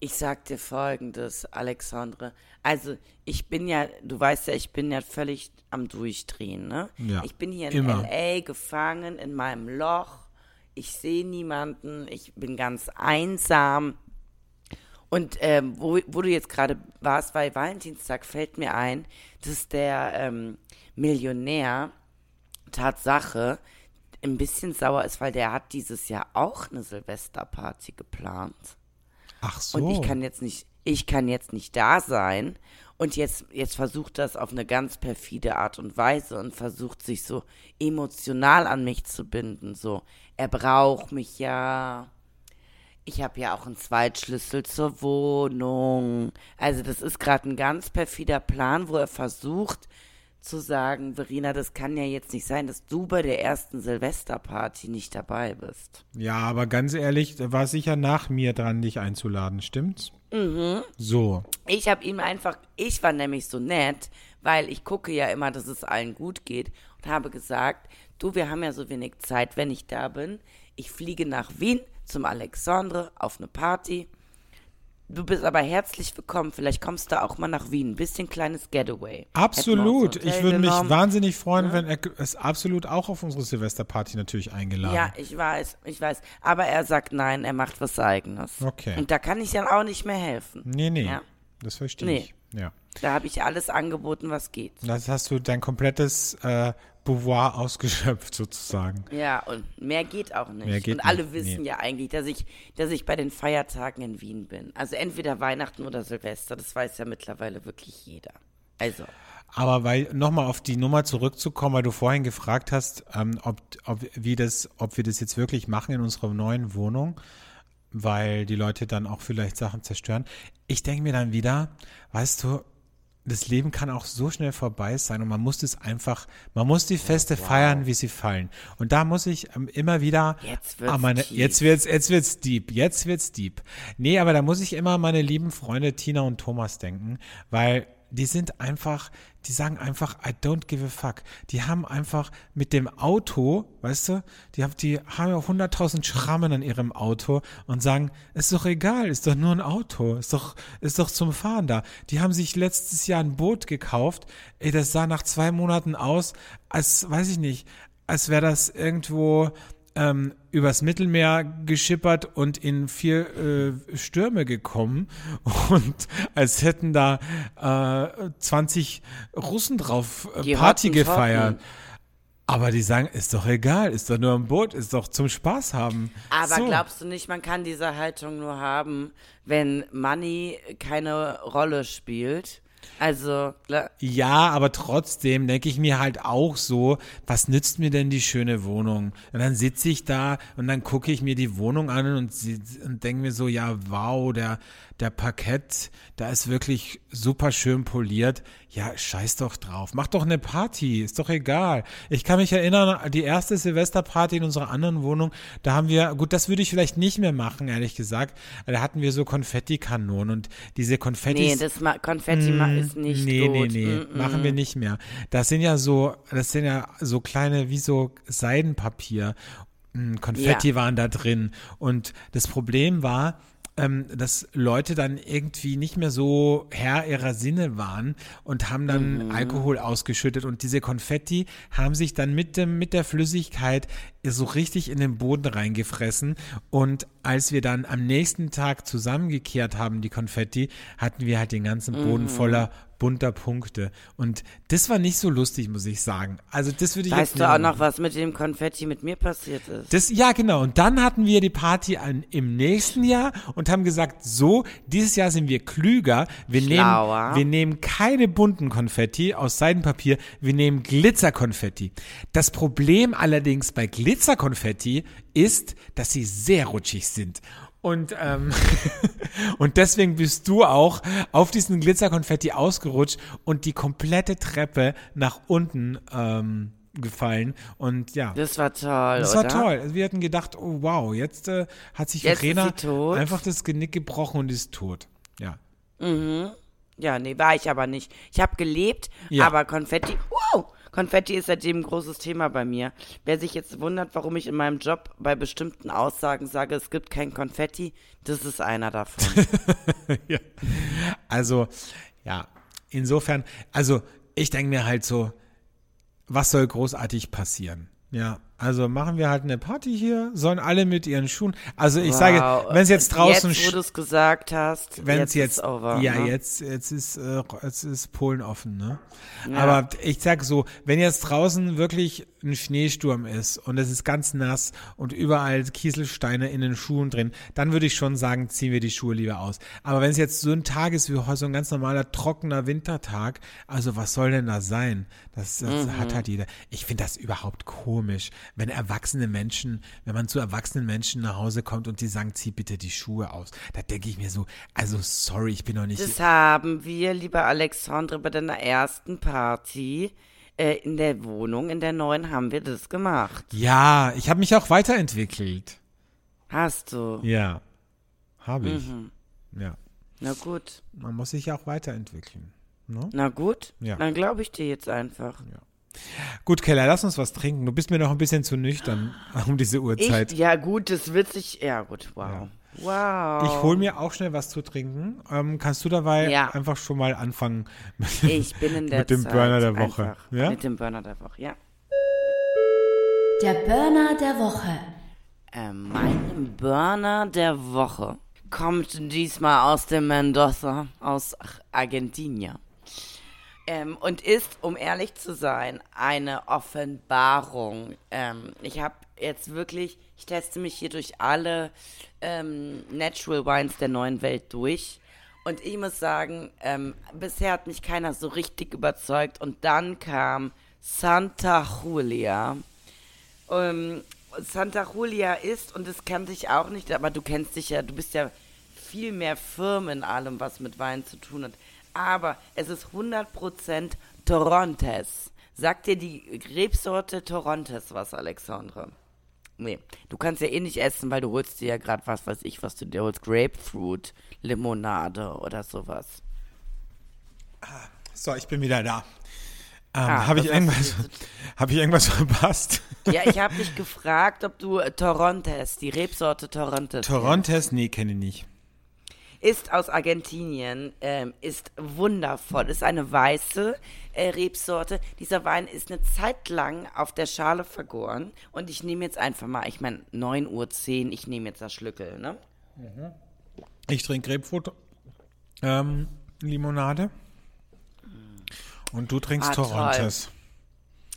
Ich sag dir folgendes, Alexandre. Also, ich bin ja, du weißt ja, ich bin ja völlig am Durchdrehen, ne? Ja, ich bin hier in immer. L.A. gefangen in meinem Loch. Ich sehe niemanden. Ich bin ganz einsam. Und ähm, wo, wo du jetzt gerade warst, bei Valentinstag fällt mir ein, dass der ähm, Millionär Tatsache ein bisschen sauer ist, weil der hat dieses Jahr auch eine Silvesterparty geplant. Ach so. Und ich kann jetzt nicht, ich kann jetzt nicht da sein. Und jetzt, jetzt versucht das auf eine ganz perfide Art und Weise und versucht sich so emotional an mich zu binden. So, er braucht mich ja. Ich habe ja auch einen Zweitschlüssel zur Wohnung. Also das ist gerade ein ganz perfider Plan, wo er versucht zu sagen, Verena, das kann ja jetzt nicht sein, dass du bei der ersten Silvesterparty nicht dabei bist. Ja, aber ganz ehrlich, war sicher nach mir dran, dich einzuladen, stimmt's? Mhm. So. Ich habe ihm einfach, ich war nämlich so nett, weil ich gucke ja immer, dass es allen gut geht und habe gesagt, du, wir haben ja so wenig Zeit, wenn ich da bin. Ich fliege nach Wien zum Alexandre auf eine Party. Du bist aber herzlich willkommen. Vielleicht kommst du auch mal nach Wien. Ein bisschen kleines Getaway. Absolut. Ich würde mich genommen. wahnsinnig freuen, wenn er ist absolut auch auf unsere Silvesterparty natürlich eingeladen. Ja, ich weiß, ich weiß. Aber er sagt nein, er macht was Eigenes. Okay. Und da kann ich dann auch nicht mehr helfen. Nee, nee. Ja. Das verstehe Nee. ich. Ja. Da habe ich alles angeboten, was geht. Das hast du dein komplettes äh, Beauvoir ausgeschöpft sozusagen. Ja, und mehr geht auch nicht. Mehr geht und alle nicht, wissen nee. ja eigentlich, dass ich, dass ich bei den Feiertagen in Wien bin. Also entweder Weihnachten oder Silvester, das weiß ja mittlerweile wirklich jeder. Also, Aber weil nochmal auf die Nummer zurückzukommen, weil du vorhin gefragt hast, ähm, ob, ob, wie das, ob wir das jetzt wirklich machen in unserer neuen Wohnung, weil die Leute dann auch vielleicht Sachen zerstören. Ich denke mir dann wieder, weißt du, das Leben kann auch so schnell vorbei sein und man muss es einfach, man muss die Feste feiern, wie sie fallen. Und da muss ich ähm, immer wieder Jetzt wird's an meine, tief. jetzt wird's, jetzt wird's deep, jetzt wird's deep. Nee, aber da muss ich immer an meine lieben Freunde Tina und Thomas denken, weil die sind einfach, die sagen einfach, I don't give a fuck. Die haben einfach mit dem Auto, weißt du, die haben, die haben ja 100.000 Schrammen an ihrem Auto und sagen, ist doch egal, ist doch nur ein Auto, ist doch, ist doch zum Fahren da. Die haben sich letztes Jahr ein Boot gekauft, ey, das sah nach zwei Monaten aus, als, weiß ich nicht, als wäre das irgendwo ähm, übers Mittelmeer geschippert und in vier äh, Stürme gekommen und als hätten da äh, 20 Russen drauf äh, Party gefeiert. Aber die sagen, ist doch egal, ist doch nur ein Boot, ist doch zum Spaß haben. aber so. glaubst du nicht, man kann diese Haltung nur haben, wenn Money keine Rolle spielt? Also, klar. Ja, aber trotzdem denke ich mir halt auch so, was nützt mir denn die schöne Wohnung? Und dann sitze ich da und dann gucke ich mir die Wohnung an und, und denke mir so, ja, wow, der, der Parkett, da ist wirklich super schön poliert. Ja, scheiß doch drauf. Mach doch eine Party, ist doch egal. Ich kann mich erinnern, die erste Silvesterparty in unserer anderen Wohnung, da haben wir, gut, das würde ich vielleicht nicht mehr machen, ehrlich gesagt. Da hatten wir so Konfettikanonen und diese Konfettis. Nee, das Ma Konfetti ma ist nicht Mm, nee, gut. Nee, nee, Mm, mm. machen wir nicht mehr. Das sind ja so, das sind ja so kleine, wie so Seidenpapier. Mm, Konfetti Ja. waren da drin. Und das Problem war, ähm, dass Leute dann irgendwie nicht mehr so Herr ihrer Sinne waren und haben dann Mhm. Alkohol ausgeschüttet und diese Konfetti haben sich dann mit dem mit der Flüssigkeit so richtig in den Boden reingefressen und als wir dann am nächsten Tag zusammengekehrt haben die Konfetti, hatten wir halt den ganzen Boden Mhm. voller bunter Punkte und das war nicht so lustig, muss ich sagen. Also das würde ich Weißt du auch noch, was mit dem Konfetti mit mir passiert ist? Das, ja, genau. Und dann hatten wir die Party an, im nächsten Jahr und haben gesagt, so, dieses Jahr sind wir klüger. Wir Schlauer. nehmen, wir nehmen keine bunten Konfetti aus Seidenpapier, wir nehmen Glitzerkonfetti. Das Problem allerdings bei Glitzerkonfetti ist, dass sie sehr rutschig sind. Und, ähm, und deswegen bist du auch auf diesen Glitzerkonfetti ausgerutscht und die komplette Treppe nach unten ähm, gefallen. Und ja. Das war toll, Das oder? war toll. Also wir hatten gedacht, oh wow, jetzt äh, hat sich Jetzt Verena einfach das Genick gebrochen und ist tot. Ja. Ja, nee, war ich aber nicht. Ich habe gelebt, Ja. aber Konfetti, wow, Konfetti ist seitdem ein großes Thema bei mir. Wer sich jetzt wundert, warum ich in meinem Job bei bestimmten Aussagen sage, es gibt kein Konfetti, das ist einer davon. ja. Also, ja, insofern, also ich denke mir halt so, was soll großartig passieren? Ja, also machen wir halt eine Party hier, sollen alle mit ihren Schuhen, also ich sage, Wow. wenn es jetzt draußen Jetzt, wo du es gesagt hast, wenn es jetzt, jetzt, ist over. ja, ne? jetzt, jetzt ist, äh, jetzt ist Polen offen, ne? Aber ich sag so, wenn jetzt draußen wirklich ein Schneesturm ist und es ist ganz nass und überall Kieselsteine in den Schuhen drin, dann würde ich schon sagen, ziehen wir die Schuhe lieber aus. Aber wenn es jetzt so ein Tag ist wie heute, so ein ganz normaler, trockener Wintertag, also was soll denn da sein? Das, das Mhm. hat halt jeder. Ich finde das überhaupt komisch, wenn erwachsene Menschen, wenn man zu erwachsenen Menschen nach Hause kommt und die sagen, zieh bitte die Schuhe aus. Da denke ich mir so, also sorry, ich bin noch nicht. Das haben wir, lieber Alexandre, bei deiner ersten Party äh, in der Wohnung, in der neuen, haben wir das gemacht. ja, ich habe mich auch weiterentwickelt. Hast du? Ja, habe ich. Mhm. Ja, Na gut. man muss sich ja auch weiterentwickeln. Ne? Na gut, Ja. dann glaube ich dir jetzt einfach. Gut, Keller, lass uns was trinken. Du bist mir noch ein bisschen zu nüchtern um diese Uhrzeit. Ich, ja gut, das wird sich, ja gut, wow. Wow. Ich hole mir auch schnell was zu trinken. Ähm, kannst du dabei Ja. einfach schon mal anfangen mit, Ich bin in der mit dem Zeit Burner der Woche? Ja? Mit dem Burner der Woche, ja. Der Burner der Woche. Äh, mein Burner der Woche kommt diesmal aus dem Mendoza, aus Argentinien. Ähm, und ist, um ehrlich zu sein, eine Offenbarung. Ähm, ich habe jetzt wirklich, ich teste mich hier durch alle ähm, Natural Wines der neuen Welt durch. Und ich muss sagen, ähm, bisher hat mich keiner so richtig überzeugt. Und dann kam Santa Julia. Ähm, Santa Julia ist, und das kannte ich auch nicht, aber du kennst dich ja, du bist ja viel mehr firm in allem, was mit Wein zu tun hat. Aber es ist 100% Torontes. Sagt dir die Rebsorte Torontes was, Alexandre? Nee, du kannst ja eh nicht essen, weil du holst dir ja gerade was, weiß ich, was du dir holst. Grapefruit, Limonade oder sowas. So, ich bin wieder da. Ähm, Ah, habe ich, irgendwas- hab ich irgendwas verpasst? Ja, ich habe dich gefragt, ob du äh, Torontes, die Rebsorte Torontes. Torontes? Nee, kenne ich nicht. Ist aus Argentinien, ähm, ist wundervoll, ist eine weiße äh, Rebsorte. Dieser Wein ist eine Zeit lang auf der Schale vergoren und ich nehme jetzt einfach mal, ich meine 9.10 Uhr, ich nehme jetzt das Schlückel, ne? Ich trinke Grapefruit ähm, Limonade. Und du trinkst Ah, toll. Torontes.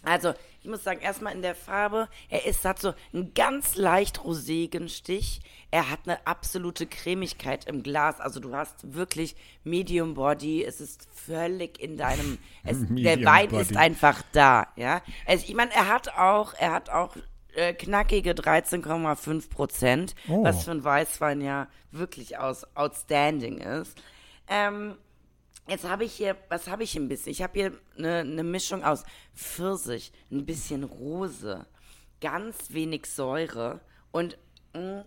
Also, muss sagen, erstmal in der Farbe, er ist, hat so einen ganz leicht rosigen Stich. Er hat eine absolute Cremigkeit im Glas. Also du hast wirklich Medium Body. Es ist völlig in deinem, es, der Wein Body. ist einfach da, ja. Also ich meine, er hat auch, er hat auch äh, knackige 13,5 Prozent, Oh. was für ein Weißwein ja wirklich aus, outstanding ist. Ähm, Jetzt habe ich hier, was habe ich ein bisschen? Ich habe hier eine, eine Mischung aus Pfirsich, ein bisschen Rose, ganz wenig Säure und mh,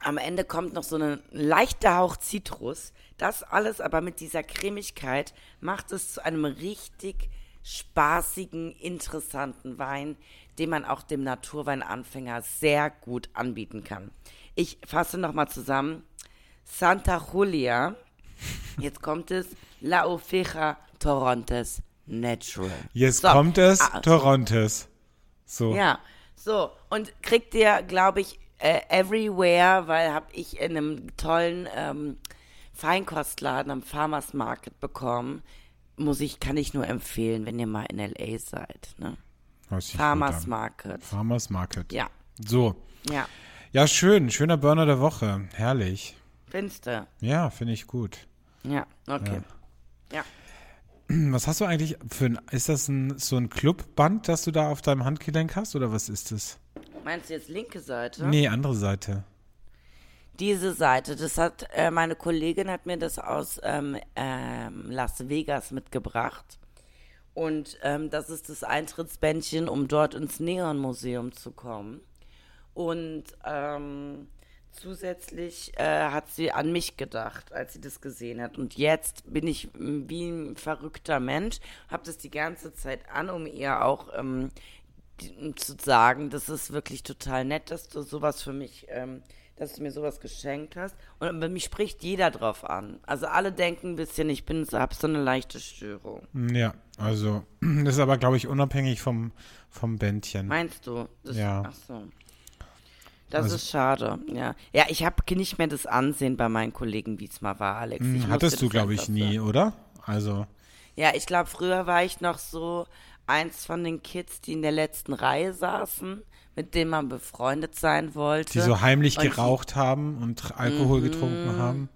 am Ende kommt noch so ein leichter Hauch Zitrus. Das alles aber mit dieser Cremigkeit macht es zu einem richtig spaßigen, interessanten Wein, den man auch dem Naturweinanfänger sehr gut anbieten kann. Ich fasse nochmal zusammen. Santa Julia, jetzt kommt es, La Oveja Torontes Natural. Jetzt So, kommt es, ah, Torontes. So. ja, so. Und kriegt ihr, glaube ich, äh, everywhere, weil habe ich in einem tollen ähm, Feinkostladen am Farmers Market bekommen. Muss ich, kann ich nur empfehlen, wenn ihr mal in L.A. seid. Ne? Farmers. Market. Farmers Market. Ja, So. ja. Ja, schön. Schöner Burner der Woche. Herrlich. Findest du? Ja, finde ich gut. Ja, okay. Ja. Was hast du eigentlich für ein, ist das ein, so ein Clubband, das du da auf deinem Handgelenk hast oder was ist das? Meinst du jetzt linke Seite? Nee, andere Seite. Diese Seite, das hat äh, meine Kollegin hat mir das aus ähm, ähm, Las Vegas mitgebracht. Und ähm, das ist das Eintrittsbändchen, um dort ins Neon-Museum zu kommen. Und ähm, zusätzlich äh, hat sie an mich gedacht, als sie das gesehen hat. Und jetzt bin ich m, wie ein verrückter Mensch, habe das die ganze Zeit an, um ihr auch ähm, um zu sagen, das ist wirklich total nett, dass du sowas für mich, ähm, dass du mir sowas geschenkt hast. Und bei mich spricht jeder drauf an. Also alle denken ein bisschen, ich bin, hab so eine leichte Störung. Ja, also das ist aber, glaube ich, unabhängig vom, vom Bändchen. Meinst du? Das, Ja. Ach so. Das Also- ist schade, ja. Ja, ich habe nicht mehr das Ansehen bei meinen Kollegen, wie es mal war, Alex. Ich Hm, Hattest musste du, glaube ich, nie, oder? Also, Ja, ich glaube, früher war ich noch so eins von den Kids, die in der letzten Reihe saßen, mit denen man befreundet sein wollte. die so heimlich Und die- geraucht haben und Alkohol getrunken haben.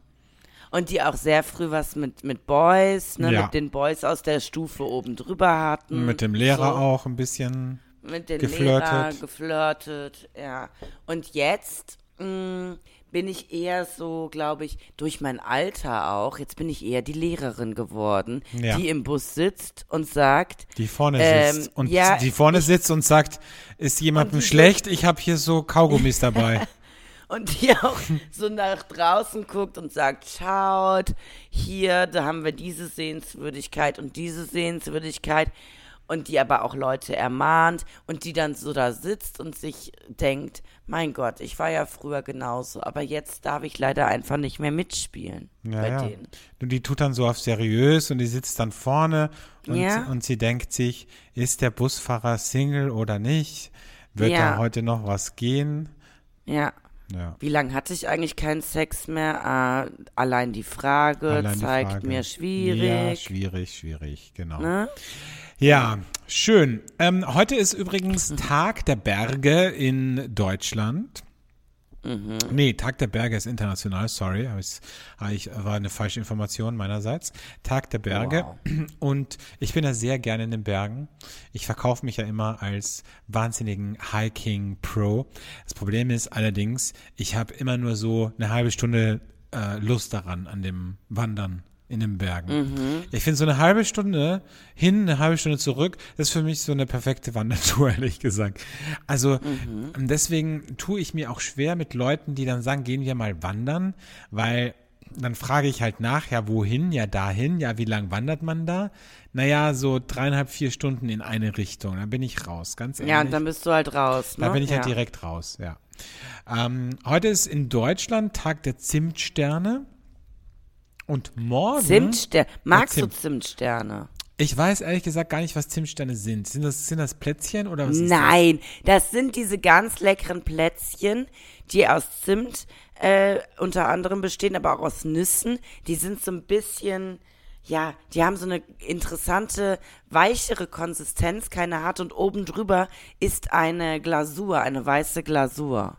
Und die auch sehr früh was mit, mit Boys, ne, Ja. mit den Boys aus der Stufe oben drüber hatten. Mit dem Lehrer so, auch ein bisschen. Mit den geflirtet. Lehrer geflirtet, ja. Und jetzt mh, bin ich eher so, glaube ich, durch mein Alter auch, jetzt bin ich eher die Lehrerin geworden, Ja. die im Bus sitzt und sagt, Die vorne Ähm, sitzt. Und ja, die vorne sitzt und sagt, ist jemandem schlecht? Ich habe hier so Kaugummis dabei. und die auch so nach draußen guckt und sagt, schaut, hier, da haben wir diese Sehenswürdigkeit und diese Sehenswürdigkeit und die aber auch Leute ermahnt und die dann so da sitzt und sich denkt, mein Gott, ich war ja früher genauso, aber jetzt darf ich leider einfach nicht mehr mitspielen Ja, bei ja. denen. Und die tut dann so auf seriös und die sitzt dann vorne und, Ja. und sie denkt sich, ist der Busfahrer Single oder nicht? Wird da heute noch was gehen? Ja. Ja. Wie lange hatte ich eigentlich keinen Sex mehr? Ah, allein die Frage Allein die zeigt Frage. mir Ja, schwierig. schwierig, schwierig, genau. ne? Ja, schön. Ähm, heute ist übrigens Mhm. Tag der Berge in Deutschland. Mhm. Nee, Tag der Berge ist international, sorry, hab ich, war eine falsche Information meinerseits. Tag der Berge. Und ich bin ja sehr gerne in den Bergen. Ich verkaufe mich ja immer als wahnsinnigen Hiking-Pro. Das Problem ist allerdings, ich habe immer nur so eine halbe Stunde äh, Lust daran, an dem Wandern in den Bergen. Ich finde so eine halbe Stunde hin, eine halbe Stunde zurück, das ist für mich so eine perfekte Wandertour, ehrlich gesagt. Also deswegen tue ich mir auch schwer mit Leuten, die dann sagen, gehen wir mal wandern, weil dann frage ich halt nach, ja, wohin? Ja, dahin. Ja, wie lang wandert man da? Naja, so dreieinhalb, vier Stunden in eine Richtung. Dann bin ich raus, ganz ehrlich. Ja, und dann bist du halt raus. Ne? Da bin ich ja. halt direkt raus, ja. Ähm, heute ist in Deutschland Tag der Zimtsterne. Und morgen. Zimtsterne. Magst Zimt. du Zimtsterne? Ich weiß ehrlich gesagt gar nicht, was Zimtsterne sind. Sind das, sind das Plätzchen oder was ist Nein, das sind diese ganz leckeren Plätzchen, die aus Zimt äh, unter anderem bestehen, aber auch aus Nüssen. Die sind so ein bisschen, ja, die haben so eine interessante, weichere Konsistenz, keine harte und oben drüber ist eine Glasur, eine weiße Glasur.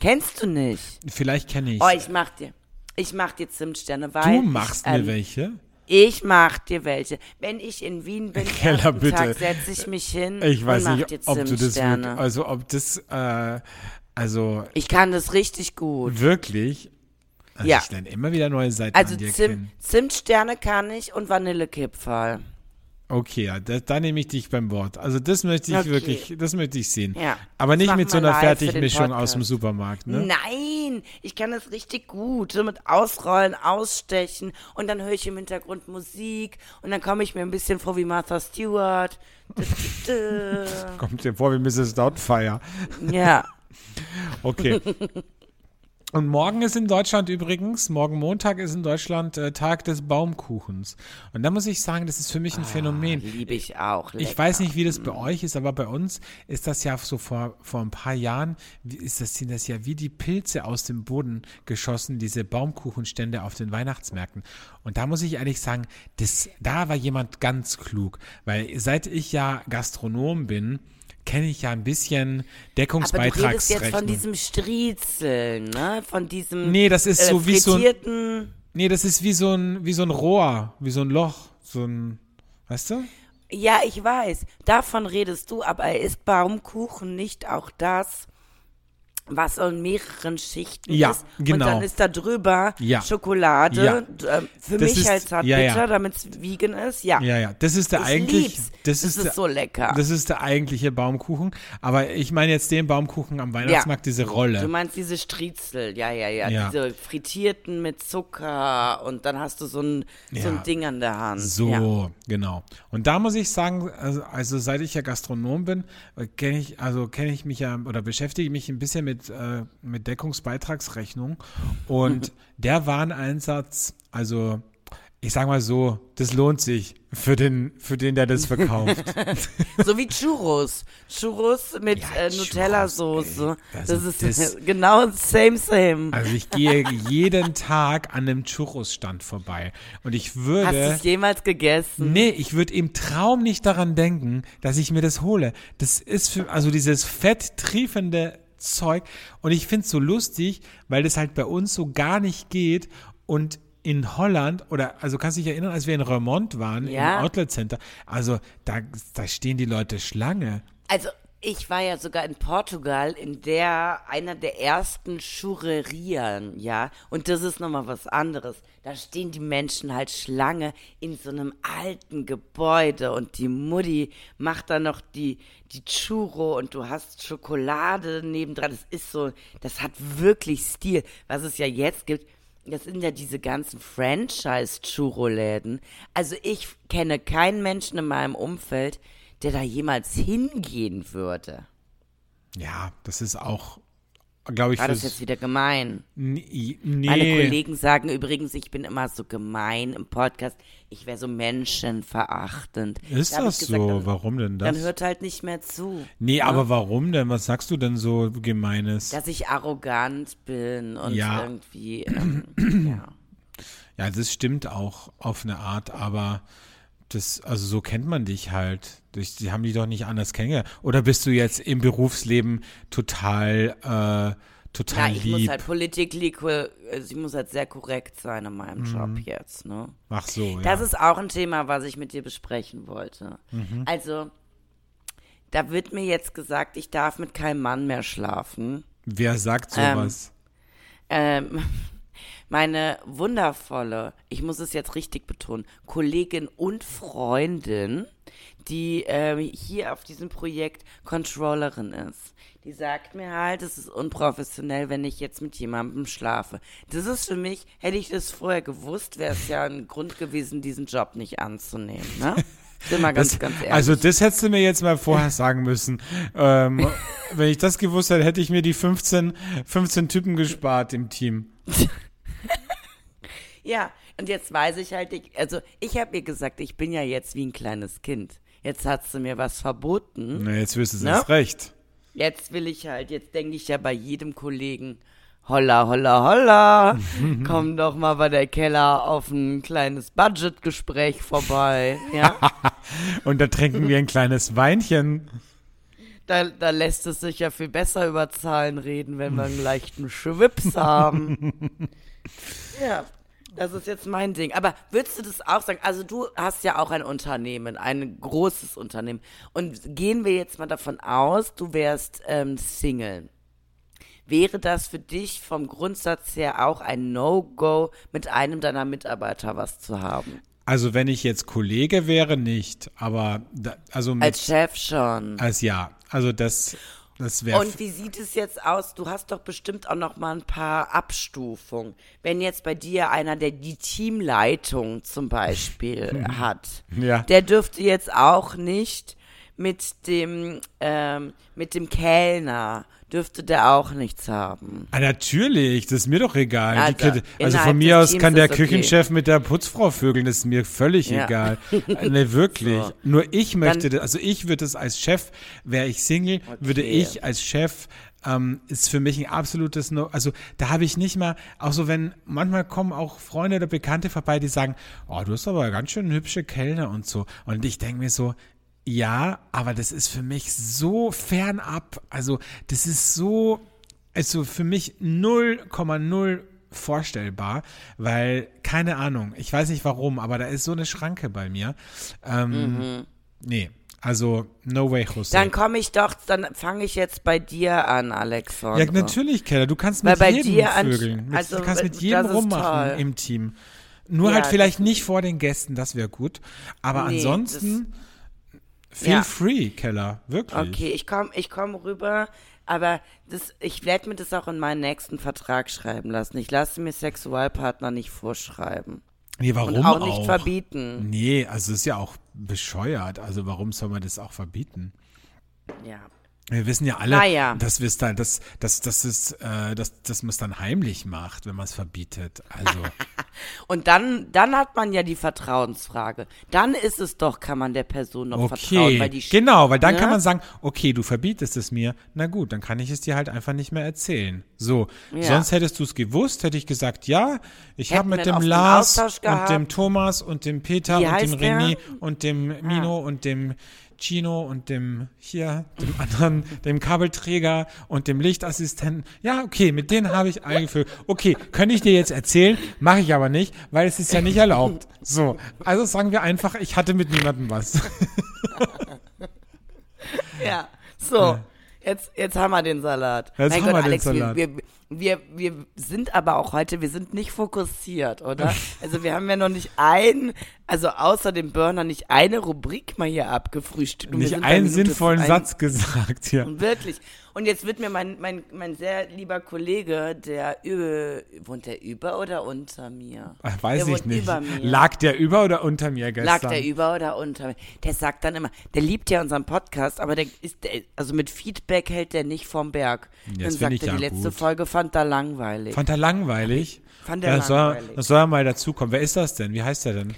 Kennst du nicht? Vielleicht kenne ich. Oh, ich mach dir, ich mach dir Zimtsterne, weil. du machst ich, mir ähm, welche? Ich mach dir welche. Wenn ich in Wien bin, Keller, bitte. Tag setze ich mich hin Ich weiß und mach nicht, dir ob du das also ob das, äh, also Ich kann das richtig gut. wirklich. Also Ja. Ich lerne immer wieder neue Seiten Also Zim. Zimtsterne kann ich und Vanillekipferl. Okay, ja, da, da nehme ich dich beim Wort. Also das möchte ich Okay. wirklich, das möchte ich sehen. Ja. Aber nicht mit so einer Fertigmischung aus dem. Supermarkt, ne? Nein, ich kann das richtig gut. So mit Ausrollen, Ausstechen und dann höre ich im Hintergrund Musik und dann komme ich mir ein bisschen vor wie Martha Stewart. Kommt dir vor wie Mrs. Doubtfire. ja. Okay. Und morgen ist in Deutschland übrigens, morgen Montag ist in Deutschland äh, Tag des Baumkuchens. Und da muss ich sagen, das ist für mich ein Phänomen. Liebe ich auch. Ich lecker. weiß nicht, wie das bei euch ist, aber bei uns ist das ja so vor, vor ein paar Jahren, wie ist das, sind das ja wie die Pilze aus dem Boden geschossen, diese Baumkuchenstände auf den Weihnachtsmärkten. Und da muss ich ehrlich sagen, das, da war jemand ganz klug, weil seit ich ja Gastronom bin, kenne ich ja ein bisschen Aber du redest jetzt von Deckungsbeitragsrechnung. diesem Striezel, ne? Von diesem Nee, das ist äh, so wie so ein, nee, das ist wie so ein, wie so ein Rohr, wie so ein Loch, so ein, weißt du? Ja, ich weiß. Davon redest du, aber ist Baumkuchen nicht auch das, was in mehreren Schichten Ja, ist? genau. Und dann ist da drüber Ja. Schokolade. Ja. Ähm, für Das mich ist- als ja, ja. Zartbitter, damit es vegan ist. Ja. Ja, ja, das ist der Ich eigentlich, lieb's. das Das ist, ist der, so lecker. Das ist der eigentliche Baumkuchen. Aber ich meine jetzt den Baumkuchen am Weihnachtsmarkt, diese Du Rolle. meinst diese Striezel, ja, ja, ja, Ja. Diese frittierten mit Zucker und dann hast du so ein, so Ja. ein Ding an der Hand. So, Ja. genau. Und da muss ich sagen, also, also seit ich ja Gastronom bin, kenne ich, also kenne ich mich ja oder beschäftige mich ein bisschen mit, äh, mit Deckungsbeitragsrechnung. Und der Wareneinsatz, also ich sag mal so, das lohnt sich für den, für den, der das verkauft. So wie Churros. Churros mit Ja, äh, Nutella-Soße. Das, Also ist das- genau same, same. Also ich gehe jeden Tag an einem Churros-Stand vorbei. Und ich Hast du würde. es jemals gegessen? Nee, ich würde im Traum nicht daran denken, dass ich mir das hole. Das ist für, also dieses fetttriefende Zeug. Und ich finde es so lustig, weil das halt bei uns so gar nicht geht. Und in Holland, oder also kannst du dich erinnern, als wir in Remont waren, Ja. im Outlet Center, also da, da stehen die Leute Schlange. Also, ich war ja sogar in Portugal in der, einer der ersten Churrerien, ja. Und das ist nochmal was anderes. Da stehen die Menschen halt Schlange in so einem alten Gebäude und die Mutti macht da noch die, die Churro und du hast Schokolade nebendran. Das ist so, das hat wirklich Stil. Was es ja jetzt gibt, das sind ja diese ganzen Franchise-Churro-Läden. Also ich kenne keinen Menschen in meinem Umfeld, der da jemals hingehen würde. Ja, das ist auch, glaube ich, War das jetzt wieder gemein? nee. Meine Kollegen sagen übrigens, ich bin immer so gemein im Podcast. Ich wäre so menschenverachtend. Ist Da das gesagt, so? Dann, Warum denn das? dann hört halt nicht mehr zu. Nee, aber warum denn? Was sagst du denn so Gemeines? Dass ich arrogant bin und Ja. irgendwie, ähm, ja. Ja, das stimmt auch auf eine Art, aber das, also so kennt man dich halt. Die haben die doch nicht anders kennengelernt. Oder bist du jetzt im Berufsleben total, äh, total Na, ich muss lieb? halt politically, also ich muss halt sehr korrekt sein in meinem Job jetzt, ne? Ach so, Mhm. ja. Das ist auch ein Thema, was ich mit dir besprechen wollte. Mhm. Also, da wird mir jetzt gesagt, ich darf mit keinem Mann mehr schlafen. Wer sagt sowas? Ähm, meine wundervolle, ich muss es jetzt richtig betonen, Kollegin und Freundin, die ähm, hier auf diesem Projekt Controllerin ist. Die sagt mir halt, es ist unprofessionell, wenn ich jetzt mit jemandem schlafe. Das ist für mich, hätte ich das vorher gewusst, wäre es ja ein Grund gewesen, diesen Job nicht anzunehmen. Ne? Sind wir ganz, das, ganz ehrlich. also das hättest du mir jetzt mal vorher sagen müssen. Ähm, wenn ich das gewusst hätte, hätte ich mir die 15, 15 Typen gespart im Team. Ja, und jetzt weiß ich halt, ich, also ich habe ihr gesagt, ich bin ja jetzt wie ein kleines Kind. Jetzt hat sie mir was verboten. Na, jetzt wirst du es Ne? erst recht. Jetzt will ich halt, jetzt denke ich ja bei jedem Kollegen, Holla, holla, holla. Komm doch mal bei der Keller auf ein kleines Budgetgespräch vorbei. Ja? Und da trinken wir ein kleines Weinchen. Da, da lässt es sich ja viel besser über Zahlen reden, wenn wir einen leichten Schwips haben. ja, das ist jetzt mein Ding. Aber würdest du das auch sagen? Also du hast ja auch ein Unternehmen, ein großes Unternehmen. Und gehen wir jetzt mal davon aus, du wärst ähm, Single. Wäre das für dich vom Grundsatz her auch ein No-Go, mit einem deiner Mitarbeiter was zu haben? Also wenn ich jetzt Kollege wäre, nicht. Aber da, also mit, Als Chef schon. als ja. Also das. Und wie sieht es jetzt aus? Du hast doch bestimmt auch noch mal ein paar Abstufungen. Wenn jetzt bei dir einer, der die Teamleitung zum Beispiel hat, Ja. der dürfte jetzt auch nicht mit dem ähm, mit dem Kellner dürfte der auch nichts haben. Ah, natürlich, das ist mir doch egal. Da- Kid- also von mir aus Teams kann der ist okay. Küchenchef mit der Putzfrau vögeln, das ist mir völlig Ja. egal. Ne, wirklich. So. Nur ich möchte, Dann- das, also ich würde es als Chef, wäre ich Single, würde Okay. ich als Chef ähm, ist für mich ein absolutes No. Also da habe ich nicht mal, auch so wenn, manchmal kommen auch Freunde oder Bekannte vorbei, die sagen, oh, du hast aber ganz schön hübsche Kellner und so. Und ich denke mir so, ja, aber das ist für mich so fernab. Also das ist so, also für mich 0,0 vorstellbar, weil, keine Ahnung, ich weiß nicht warum, aber da ist so eine Schranke bei mir. Ähm, Nee, also no way, Jose. Mhm. Dann komme ich doch, dann fange ich jetzt bei dir an, Alexander. ja, natürlich, Keller, du kannst mit bei jedem vögeln. Mit, also, du kannst mit jedem rummachen toll. im Team. Nur Ja, halt vielleicht nicht vor den Gästen, das wäre gut. Aber Nee, ansonsten, feel Ja. free, Keller, wirklich. Okay, ich komme ich komm rüber, aber das, ich werde mir das auch in meinen nächsten Vertrag schreiben lassen. Ich lasse mir Sexualpartner nicht vorschreiben. Nee, warum Und auch nicht verbieten. Nee, also ist ja auch bescheuert. Also warum soll man das auch verbieten? Ja. Wir wissen ja alle, Naja. dass wir es dann, dass, dass, dass, es, äh, dass, dass man es dann heimlich macht, wenn man es verbietet. Also, Und dann, dann hat man ja die Vertrauensfrage. Dann ist es doch, kann man der Person noch vertrauen, okay, weil die genau, weil dann ne? kann man sagen, okay, du verbietest es mir, na gut, dann kann ich es dir halt einfach nicht mehr erzählen. So, Ja. sonst hättest du es gewusst, hätte ich gesagt, ja, ich habe mit dem Lars und dem Thomas und dem Peter Wie und dem heißt der? René und dem Mino und dem Chino und dem hier, dem anderen, dem Kabelträger und dem Lichtassistenten. Ja, okay, mit denen habe ich eingeführt. Okay, könnte ich dir jetzt erzählen, mache ich aber nicht, weil es ist ja nicht erlaubt. So, also sagen wir einfach, ich hatte mit niemandem was. Ja, so. Jetzt, jetzt haben wir den Salat. Jetzt mein haben Gott, wir den Alex, Salat. Wir, wir, wir, wir sind aber auch heute, wir sind nicht fokussiert, oder? Also wir haben ja noch nicht ein, also außer dem Burner nicht eine Rubrik mal hier abgefrühstückt. Nicht einen sinnvollen ein- Satz gesagt hier. Wirklich. Und jetzt wird mir mein, mein, mein sehr lieber Kollege, der über, wohnt der über oder unter mir? Ach, Weiß der ich nicht. Lag der über oder unter mir gestern? Lag der über oder unter mir? Der sagt dann immer, der liebt ja unseren Podcast, aber der ist, der, also mit Feedback hält der nicht vom Berg. Das dann sagt er, ja die letzte gut. Folge fand er langweilig. Fand er langweilig? Fand er ja, soll, langweilig. das soll er mal dazukommen. Wer ist das denn? Wie heißt der denn?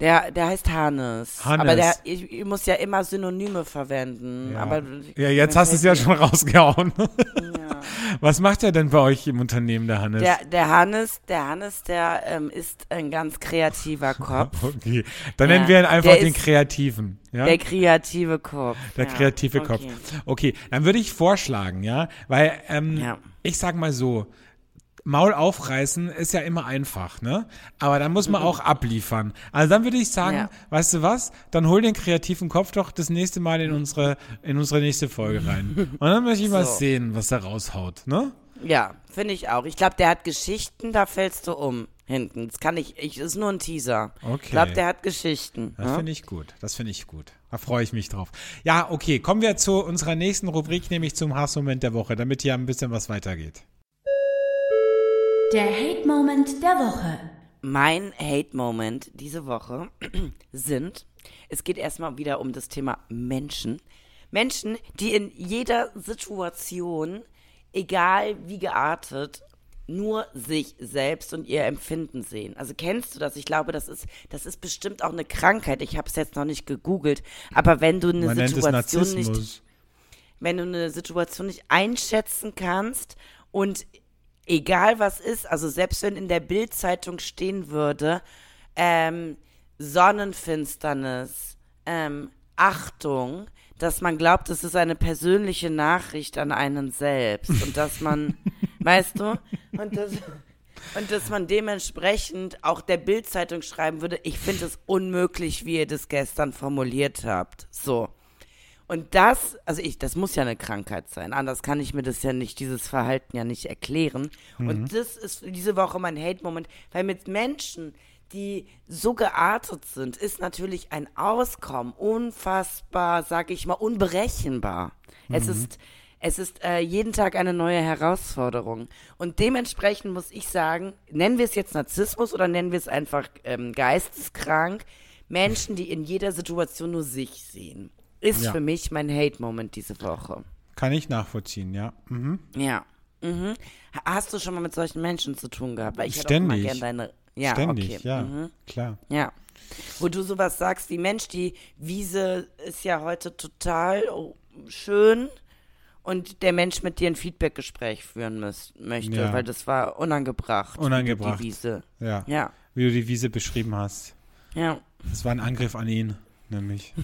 Der, der heißt Hannes. Hannes. Aber der, ich, ich muss ja immer Synonyme verwenden. Ja, Aber ja jetzt hast du es ja schon rausgehauen. Ja. Was macht er denn bei euch im Unternehmen, der Hannes? Der, der Hannes, der Hannes, der ähm, ist ein ganz kreativer Kopf. okay, dann Ja, nennen wir ihn einfach der den ist- Kreativen. Ja? Der kreative Kopf. Der kreative okay. Kopf. Okay, dann würde ich vorschlagen, ja, weil ähm, Ja. Ich sag mal so, Maul aufreißen ist ja immer einfach, ne? Aber dann muss man auch abliefern. Also dann würde ich sagen, Mhm. Ja. weißt du was? Dann hol den kreativen Kopf doch das nächste Mal in unsere in unsere nächste Folge rein. Und dann möchte ich mal So. sehen, was er raushaut, ne? Ja, finde ich auch. Ich glaube, der hat Geschichten, da fällst du um hinten. Das kann ich, ich ist nur ein Teaser. Okay. Ich glaube, der hat Geschichten. Das ne? finde ich gut. Das finde ich gut. Da freue ich mich drauf. Ja, okay. Kommen wir zu unserer nächsten Rubrik, nämlich zum Hassmoment der Woche, damit hier ein bisschen was weitergeht. Der Hate Moment der Woche. Mein Hate-Moment diese Woche sind, es geht erstmal wieder um das Thema Menschen. Menschen, die in jeder Situation, egal wie geartet, nur sich selbst und ihr Empfinden sehen. Also kennst du das? Ich glaube, das ist, das ist bestimmt auch eine Krankheit. Ich habe es jetzt noch nicht gegoogelt. Aber wenn du eine Man Situation nicht wenn du eine Situation nicht einschätzen kannst und egal was ist, also selbst wenn in der Bildzeitung stehen würde, ähm, Sonnenfinsternis, ähm, Achtung, dass man glaubt, es ist eine persönliche Nachricht an einen selbst und dass man, weißt du, und das, und dass man dementsprechend auch der Bildzeitung schreiben würde, ich finde es unmöglich, wie ihr das gestern formuliert habt. So. Und das, also ich, das muss ja eine Krankheit sein. Anders kann ich mir das ja nicht, dieses Verhalten ja nicht erklären. Mhm. Und das ist diese Woche mein Hate-Moment, weil mit Menschen, die so geartet sind, ist natürlich ein Auskommen unfassbar, sag ich mal, unberechenbar. Es ist, es ist äh, jeden Tag eine neue Herausforderung. Und dementsprechend muss ich sagen, nennen wir es jetzt Narzissmus oder nennen wir es einfach ähm, geisteskrank, Menschen, die in jeder Situation nur sich sehen, ist Ja. für mich mein Hate-Moment diese Woche. Kann ich nachvollziehen, ja. Mhm. Ja. Mhm. Ha- Hast du schon mal mit solchen Menschen zu tun gehabt? Weil ich hätte auch mal Ständig. deine. Ja, Ständig, okay. ja, Mhm. klar. Ja. Wo du sowas sagst, wie Mensch, die Wiese ist ja heute total oh, schön und der Mensch mit dir ein Feedbackgespräch führen müß, möchte, Ja. weil das war unangebracht. Unangebracht. Die Wiese. Ja. Ja, Wie du die Wiese beschrieben hast. ja. Das war ein Angriff an ihn, nämlich.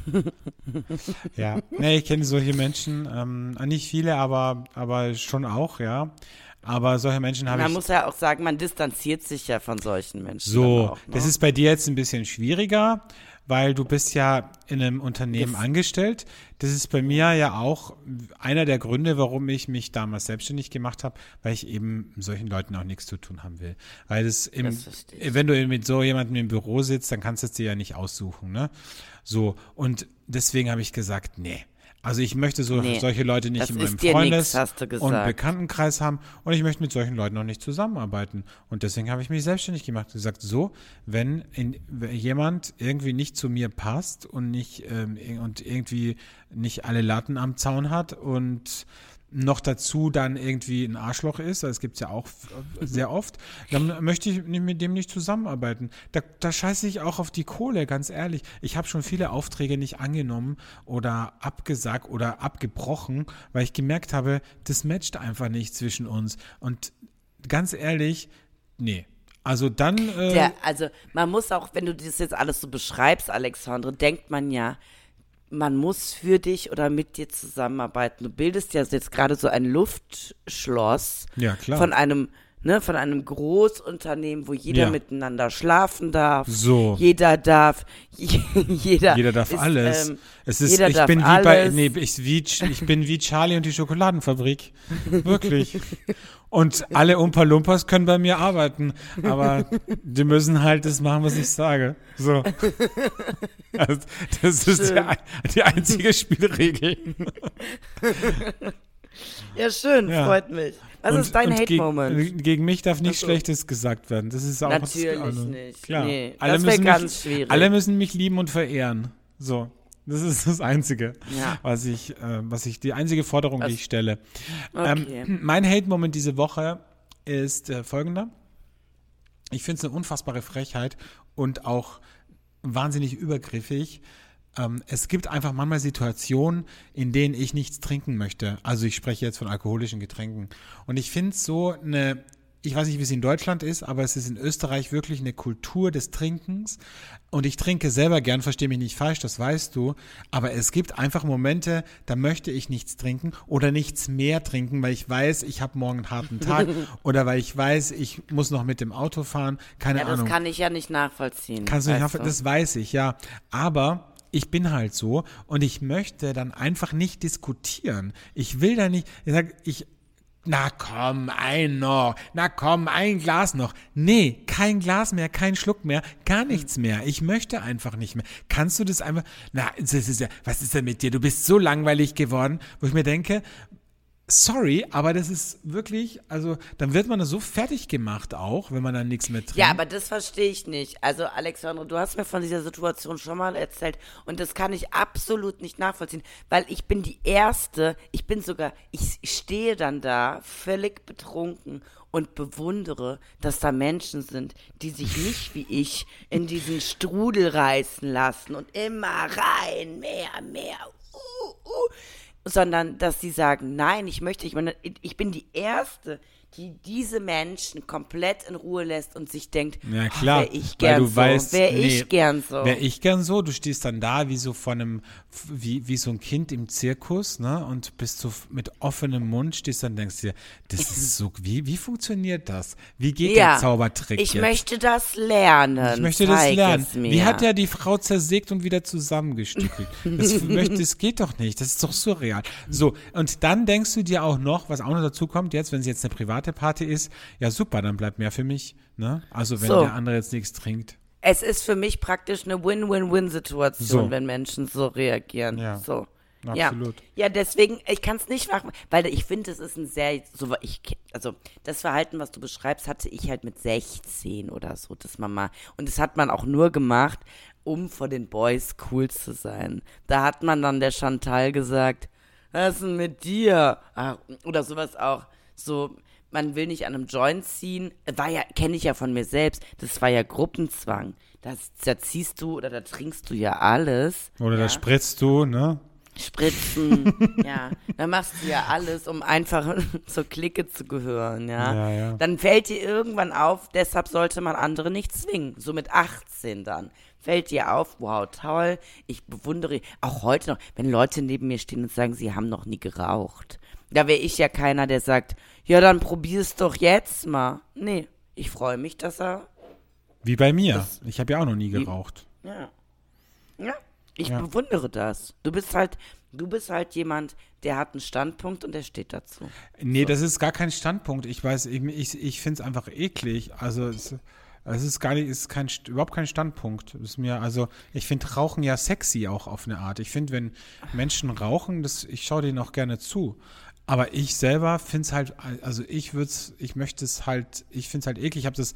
ja. Nee, ich kenne solche Menschen, ähm, nicht viele, aber, aber schon auch, ja. Aber solche Menschen habe Man ich. muss ja auch sagen, man distanziert sich ja von solchen Menschen. So, auch, ne? das ist bei dir jetzt ein bisschen schwieriger, weil du bist ja in einem Unternehmen Das- angestellt. Das ist bei mir ja auch einer der Gründe, warum ich mich damals selbstständig gemacht habe, weil ich eben mit solchen Leuten auch nichts zu tun haben will. Weil das im, Das wenn du mit so jemandem im Büro sitzt, dann kannst du es dir ja nicht aussuchen, ne? So, und deswegen habe ich gesagt, nee. Also ich möchte so, Nee, solche Leute nicht in meinem Freundes- nix, und. Bekanntenkreis haben und ich möchte mit solchen Leuten noch nicht zusammenarbeiten. Und deswegen habe ich mich selbstständig gemacht. Gesagt, so, wenn, in, wenn jemand irgendwie nicht zu mir passt und nicht ähm, und irgendwie nicht alle Latten am Zaun hat und noch dazu dann irgendwie ein Arschloch ist, das gibt's ja auch sehr oft, dann möchte ich mit dem nicht zusammenarbeiten. Da, da scheiße ich auch auf die Kohle, ganz ehrlich. Ich habe schon viele Aufträge nicht angenommen oder abgesagt oder abgebrochen, weil ich gemerkt habe, das matcht einfach nicht zwischen uns. Und ganz ehrlich, nee. Also dann, äh, Der, also man muss auch, wenn du das jetzt alles so beschreibst, Alexandre, denkt man ja, man muss für dich oder mit dir zusammenarbeiten. Du bildest ja jetzt gerade so ein Luftschloss Ja, von einem, ne, von einem Großunternehmen, wo jeder Ja. miteinander schlafen darf. So. Jeder darf, jeder, jeder darf ist, alles. ähm, es ist, jeder ich darf bin wie bei, nee, ich, wie, ich bin wie Charlie und die Schokoladenfabrik. Wirklich. Und alle Umpa Lumpas können bei mir arbeiten, aber die müssen halt das machen, was ich sage. So. Also, das ist der, die einzige Spielregel. Ja, schön, Ja. freut mich. Was Und- ist dein Hate-Moment? Gegen, gegen mich darf nichts so. Schlechtes gesagt werden. Das ist auch Natürlich also, nicht. Klar. Nee, alle das wär müssen ganz mich, schwierig. Alle müssen mich lieben und verehren. So. Das ist das Einzige, Ja. was ich, äh, was ich, die einzige Forderung, Was- die ich stelle. Okay. Ähm, mein Hate-Moment diese Woche ist äh, folgender. Ich finde es eine unfassbare Frechheit und auch wahnsinnig übergriffig. Ähm, es gibt einfach manchmal Situationen, in denen ich nichts trinken möchte. Also ich spreche jetzt von alkoholischen Getränken. Und ich finde es so eine, ich weiß nicht, wie es in Deutschland ist, aber es ist in Österreich wirklich eine Kultur des Trinkens. Und ich trinke selber gern, verstehe mich nicht falsch, das weißt du. Aber es gibt einfach Momente, da möchte ich nichts trinken oder nichts mehr trinken, weil ich weiß, ich habe morgen einen harten Tag oder weil ich weiß, ich muss noch mit dem Auto fahren. Keine ja, das Ahnung. kann ich ja nicht nachvollziehen. Kannst du nicht weißt nachvoll- das weiß ich, ja. Aber ich bin halt so und ich möchte dann einfach nicht diskutieren. Ich will da nicht, ich sag, ich, na komm, ein noch, na komm, ein Glas noch. Nee, kein Glas mehr, kein Schluck mehr, gar nichts mehr. Ich möchte einfach nicht mehr. Kannst du das einfach, na, das ist ja, was ist denn mit dir? Du bist so langweilig geworden, wo ich mir denke, sorry, aber das ist wirklich, also dann wird man so fertig gemacht auch, wenn man dann nichts mehr trinkt. Ja, aber das verstehe ich nicht. Also, Alexandre, du hast mir von dieser Situation schon mal erzählt und das kann ich absolut nicht nachvollziehen, weil ich bin die Erste, ich bin sogar, ich stehe dann da völlig betrunken und bewundere, dass da Menschen sind, die sich nicht wie ich in diesen Strudel reißen lassen und immer rein, mehr, mehr, uh, uh, sondern dass sie sagen, nein, ich möchte, ich meine, ich bin die Erste, die diese Menschen komplett in Ruhe lässt und sich denkt, Ja, klar, wäre ich gern so, weißt, wäre nee, ich gern so. Wäre ich gern so, du stehst dann da wie so von einem, wie, wie so ein Kind im Zirkus, ne? Und bist so mit offenem Mund, stehst dann und denkst dir, das ist so, wie, wie funktioniert das? Wie geht ja, der Zaubertrick ich jetzt? möchte das lernen. Ich möchte das lernen. Wie hat er die Frau zersägt und wieder zusammengestückelt? Das, möchte, das geht doch nicht. Das ist doch surreal. So, und dann denkst du dir auch noch, was auch noch dazu kommt, jetzt, wenn es jetzt eine private Party ist, ja super, dann bleibt mehr für mich. Ne? Also wenn So. der andere jetzt nichts trinkt. Es ist für mich praktisch eine Win-Win-Win-Situation, So. wenn Menschen so reagieren. Ja. So. Absolut. Ja. ja, deswegen, ich kann es nicht machen, weil ich finde, es ist ein sehr, so, ich, also das Verhalten, was du beschreibst, hatte ich halt mit 16 oder so, dass man mal, und das hat man auch nur gemacht, um vor den Boys cool zu sein. Da hat man dann der Chantal gesagt, was ist denn mit dir? Ah, oder sowas auch, so, man will nicht an einem Joint ziehen, war ja, kenne ich ja von mir selbst, das war ja Gruppenzwang. Das, da ziehst du oder da trinkst du ja alles. Oder ja? da spritzt du, ne? Spritzen, ja. Dann machst du ja alles, um einfach zur Clique zu gehören, ja. Ja, ja. Dann fällt dir irgendwann auf, deshalb sollte man andere nicht zwingen. So mit 18 dann. Fällt dir auf, wow, toll. Ich bewundere, auch heute noch, wenn Leute neben mir stehen und sagen, sie haben noch nie geraucht. Da wäre ich ja keiner, der sagt, ja, dann probier's doch jetzt mal. Nee, ich freue mich, dass er, Wie bei mir. ich habe ja auch noch nie geraucht. ja. Ja, ich Ja. bewundere das. Du bist halt, du bist halt jemand, der hat einen Standpunkt und der steht dazu. Nee, das ist gar kein Standpunkt. Ich weiß, ich, ich, ich finde es einfach eklig. Also es, es ist gar nicht, ist kein, überhaupt kein Standpunkt. Es Ist mir, also ich finde Rauchen ja sexy auch auf eine Art. Ich finde, wenn Menschen rauchen, das, ich schaue denen auch gerne zu. Aber ich selber finde es halt, also ich würde es, ich möchte es halt, ich finde es halt eklig. Ich habe das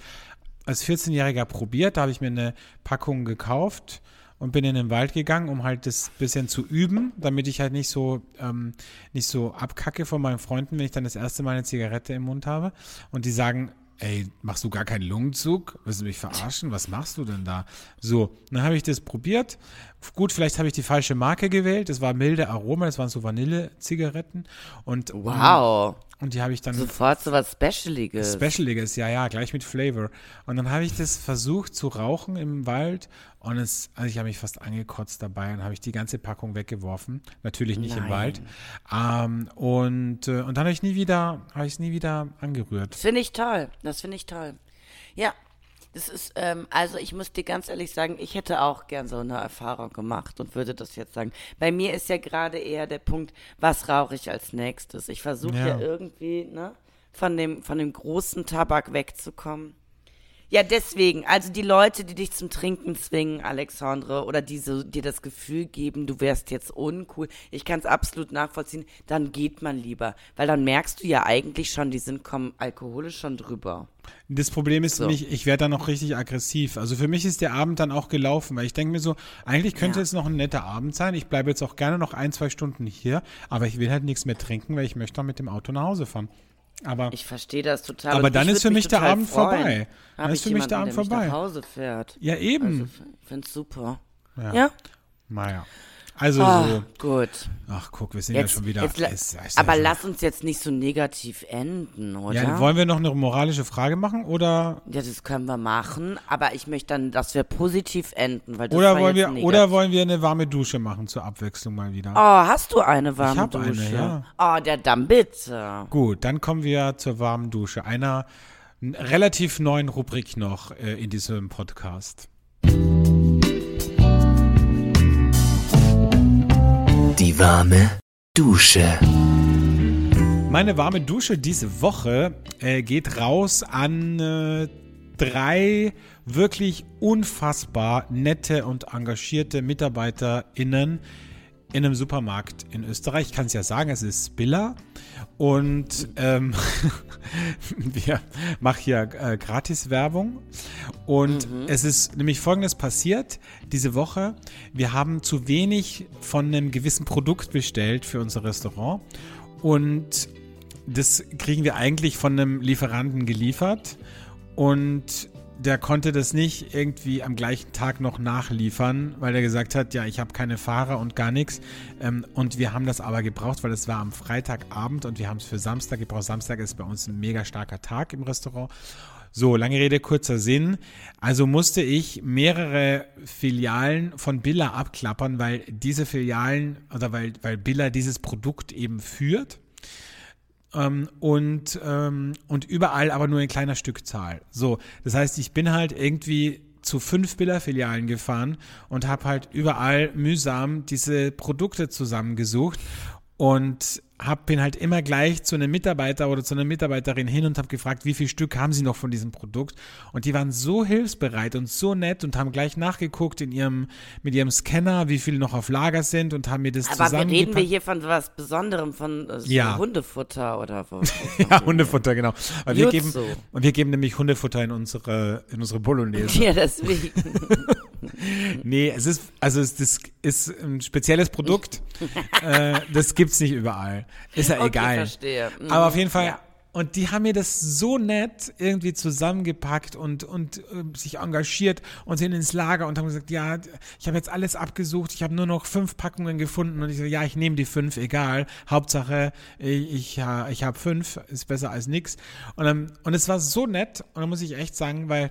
als 14-Jähriger probiert, da habe ich mir eine Packung gekauft und bin in den Wald gegangen, um halt das bisschen zu üben, damit ich halt nicht so ähm, nicht so abkacke von meinen Freunden, wenn ich dann das erste Mal eine Zigarette im Mund habe und die sagen, ey, machst du gar keinen Lungenzug? Willst du mich verarschen? Was machst du denn da? So, dann habe ich das probiert. Gut, vielleicht habe ich die falsche Marke gewählt. Das war milde Aroma, das waren so Vanille-Zigaretten und Wow. und die habe ich dann Sofort so was Specialiges. Specialiges, ja, ja, gleich mit Flavor. Und dann habe ich das versucht zu rauchen im Wald und es, also ich habe mich fast angekotzt dabei und habe ich die ganze Packung weggeworfen. Natürlich nicht im Nein. Wald. Ähm, und, äh, und dann habe ich nie wieder, habe ich es nie wieder angerührt. Das finde ich toll. Das finde ich toll. Ja, das ist, ähm, also ich muss dir ganz ehrlich sagen, ich hätte auch gern so eine Erfahrung gemacht und würde das jetzt sagen. Bei mir ist ja gerade eher der Punkt, was rauche ich als nächstes? Ich versuche ja. Ja. irgendwie, ne, von dem, von dem großen Tabak wegzukommen. Ja, deswegen, also die Leute, die dich zum Trinken zwingen, Alexandre, oder die so, dir das Gefühl geben, du wärst jetzt uncool, ich kann es absolut nachvollziehen, dann geht man lieber. Weil dann merkst du ja eigentlich schon, die sind kommen alkoholisch schon drüber. Das Problem ist So. mich, ich werde dann noch richtig aggressiv. Also für mich ist der Abend dann auch gelaufen, weil ich denke mir so, eigentlich könnte Ja. es noch ein netter Abend sein. Ich bleibe jetzt auch gerne noch ein, zwei Stunden hier, aber ich will halt nichts mehr trinken, weil ich möchte dann mit dem Auto nach Hause fahren. Aber Ich verstehe das total. Aber dann ist für mich der Abend freuen. vorbei. Dann ist für mich der Abend der vorbei. Mich nach Hause fährt. ja, eben. Also, ich finde es super. ja. Ja? Naja. Also Ah, so. gut. Ach, guck, wir sind Jetzt, ja schon wieder. jetzt, ist- ist aber ja lass uns jetzt nicht so negativ enden, oder? Ja, wollen wir noch eine moralische Frage machen oder Ja, das können wir machen, aber ich möchte dann, dass wir positiv enden, weil das oder wollen wir negativ. oder wollen wir eine warme Dusche machen zur Abwechslung mal wieder? Oh, hast du eine warme Ich hab eine, Dusche? ja. Oh, der dann bitte. Gut, dann kommen wir zur warmen Dusche, einer relativ neuen Rubrik noch äh, in diesem Podcast. Die warme Dusche. Meine warme Dusche diese Woche äh, geht raus an äh, drei wirklich unfassbar nette und engagierte MitarbeiterInnen in einem Supermarkt in Österreich. Ich kann es ja sagen, es ist Spiller. Und ähm, wir machen hier äh, Gratis-Werbung. Und es ist nämlich Folgendes passiert diese Woche. Wir haben zu wenig von einem gewissen Produkt bestellt für unser Restaurant. Und das kriegen wir eigentlich von einem Lieferanten geliefert. Und der konnte das nicht irgendwie am gleichen Tag noch nachliefern, weil er gesagt hat, ja, ich habe keine Fahrer und gar nichts. Ähm, und wir haben das aber gebraucht, weil es war am Freitagabend und wir haben es für Samstag gebraucht. Samstag ist bei uns ein mega starker Tag im Restaurant. So, lange Rede, kurzer Sinn. Also musste ich mehrere Filialen von Billa abklappern, weil diese Filialen oder weil, weil Billa dieses Produkt eben führt. Ähm, und, ähm, und überall aber nur in kleiner Stückzahl. So, das heißt, ich bin halt irgendwie zu fünf Billa-Filialen gefahren und habe halt überall mühsam diese Produkte zusammengesucht und hab, bin halt immer gleich zu einem Mitarbeiter oder zu einer Mitarbeiterin hin und habe gefragt, wie viel Stück haben sie noch von diesem Produkt? Und die waren so hilfsbereit und so nett und haben gleich nachgeguckt in ihrem, mit ihrem Scanner, wie viele noch auf Lager sind und haben mir das Aber zusammengepackt. reden wir hier von was Besonderem, von äh, Ja. Hundefutter oder wo? ja, Hundefutter, genau. Weil wir geben, und wir geben nämlich Hundefutter in unsere, in unsere Bolognese. Ja, deswegen. Nee, es ist, also es, das ist ein spezielles Produkt. äh, das gibt's nicht überall. Ist ja Okay, egal. verstehe. Mhm. Aber auf jeden Fall. Ja. Und die haben mir das so nett irgendwie zusammengepackt und, und äh, sich engagiert und sind ins Lager und haben gesagt, ja, ich habe jetzt alles abgesucht, ich habe nur noch fünf Packungen gefunden und ich so, ja, ich nehme die fünf, egal. Hauptsache, ich, ich, ja, ich habe fünf, ist besser als nix. Und, ähm, und es war so nett und da muss ich echt sagen, weil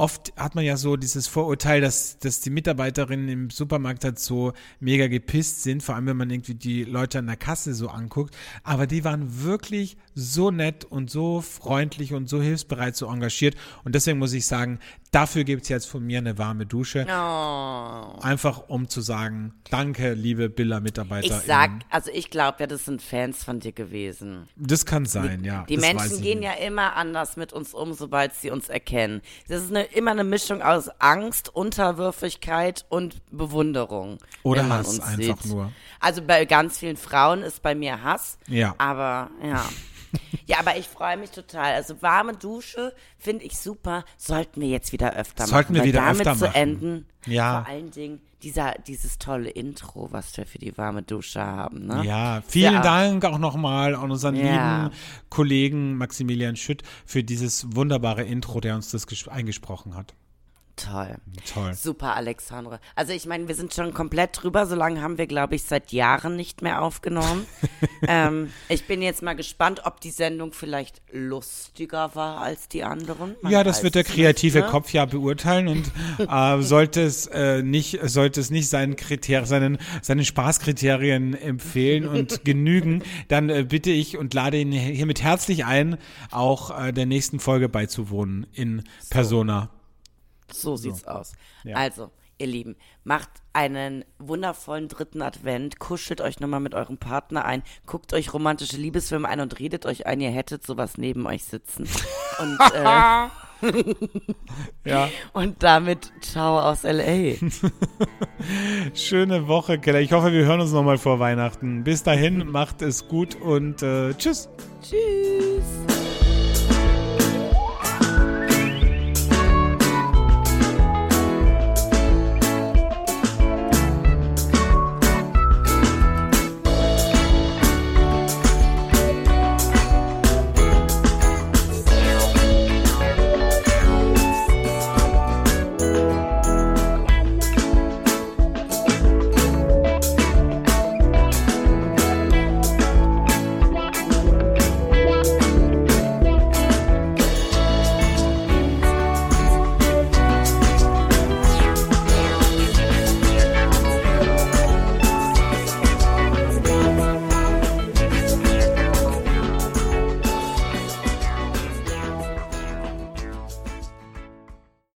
oft hat man ja so dieses Vorurteil, dass, dass die Mitarbeiterinnen im Supermarkt halt so mega gepisst sind, vor allem wenn man irgendwie die Leute an der Kasse so anguckt. Aber die waren wirklich so nett und so freundlich und so hilfsbereit, so engagiert. Und deswegen muss ich sagen, dafür gibt's jetzt von mir eine warme Dusche. Oh. Einfach um zu sagen, danke, liebe Billa-Mitarbeiter. Ich sag, also ich glaube ja, das sind Fans von dir gewesen. Das kann sein, ja. Die das weiß Menschen gehen nicht. ja immer anders mit uns um, sobald sie uns erkennen. Das ist eine, immer eine Mischung aus Angst, Unterwürfigkeit und Bewunderung. Oder man Hass einfach sieht. nur. Also bei ganz vielen Frauen ist bei mir Hass. Ja. Aber ja. Ja, aber ich freue mich total. Also warme Dusche finde ich super. Sollten wir jetzt wieder öfter Sollten machen. wir weil wieder damit öfter zu machen. enden. Ja. Vor allen Dingen dieser, dieses tolle Intro, was wir für die warme Dusche haben. Ne? Ja, vielen Ja. Dank auch nochmal an unseren Ja. lieben Kollegen Maximilian Schütt für dieses wunderbare Intro, der uns das ges- eingesprochen hat. Toll. Toll. Super, Alexandre. Also ich meine, wir sind schon komplett drüber. So lange haben wir, glaube ich, seit Jahren nicht mehr aufgenommen. ähm, ich bin jetzt mal gespannt, ob die Sendung vielleicht lustiger war als die anderen. Man Ja, das wird der kreative nicht, ne? Kopf ja beurteilen und äh, sollte es äh, nicht, sollte es nicht seinen Kriter seinen, seinen Spaßkriterien empfehlen und genügen, dann äh, bitte ich und lade ihn hiermit herzlich ein, auch äh, der nächsten Folge beizuwohnen in Persona. So sieht's aus. Ja. Also, ihr Lieben, macht einen wundervollen dritten Advent, kuschelt euch nochmal mit eurem Partner ein, guckt euch romantische Liebesfilme ein und redet euch ein, ihr hättet sowas neben euch sitzen. Und, äh, Ja, und damit ciao aus L.A. schöne Woche, Keller. Ich hoffe, wir hören uns nochmal vor Weihnachten. Bis dahin, macht es gut und äh, tschüss. Tschüss.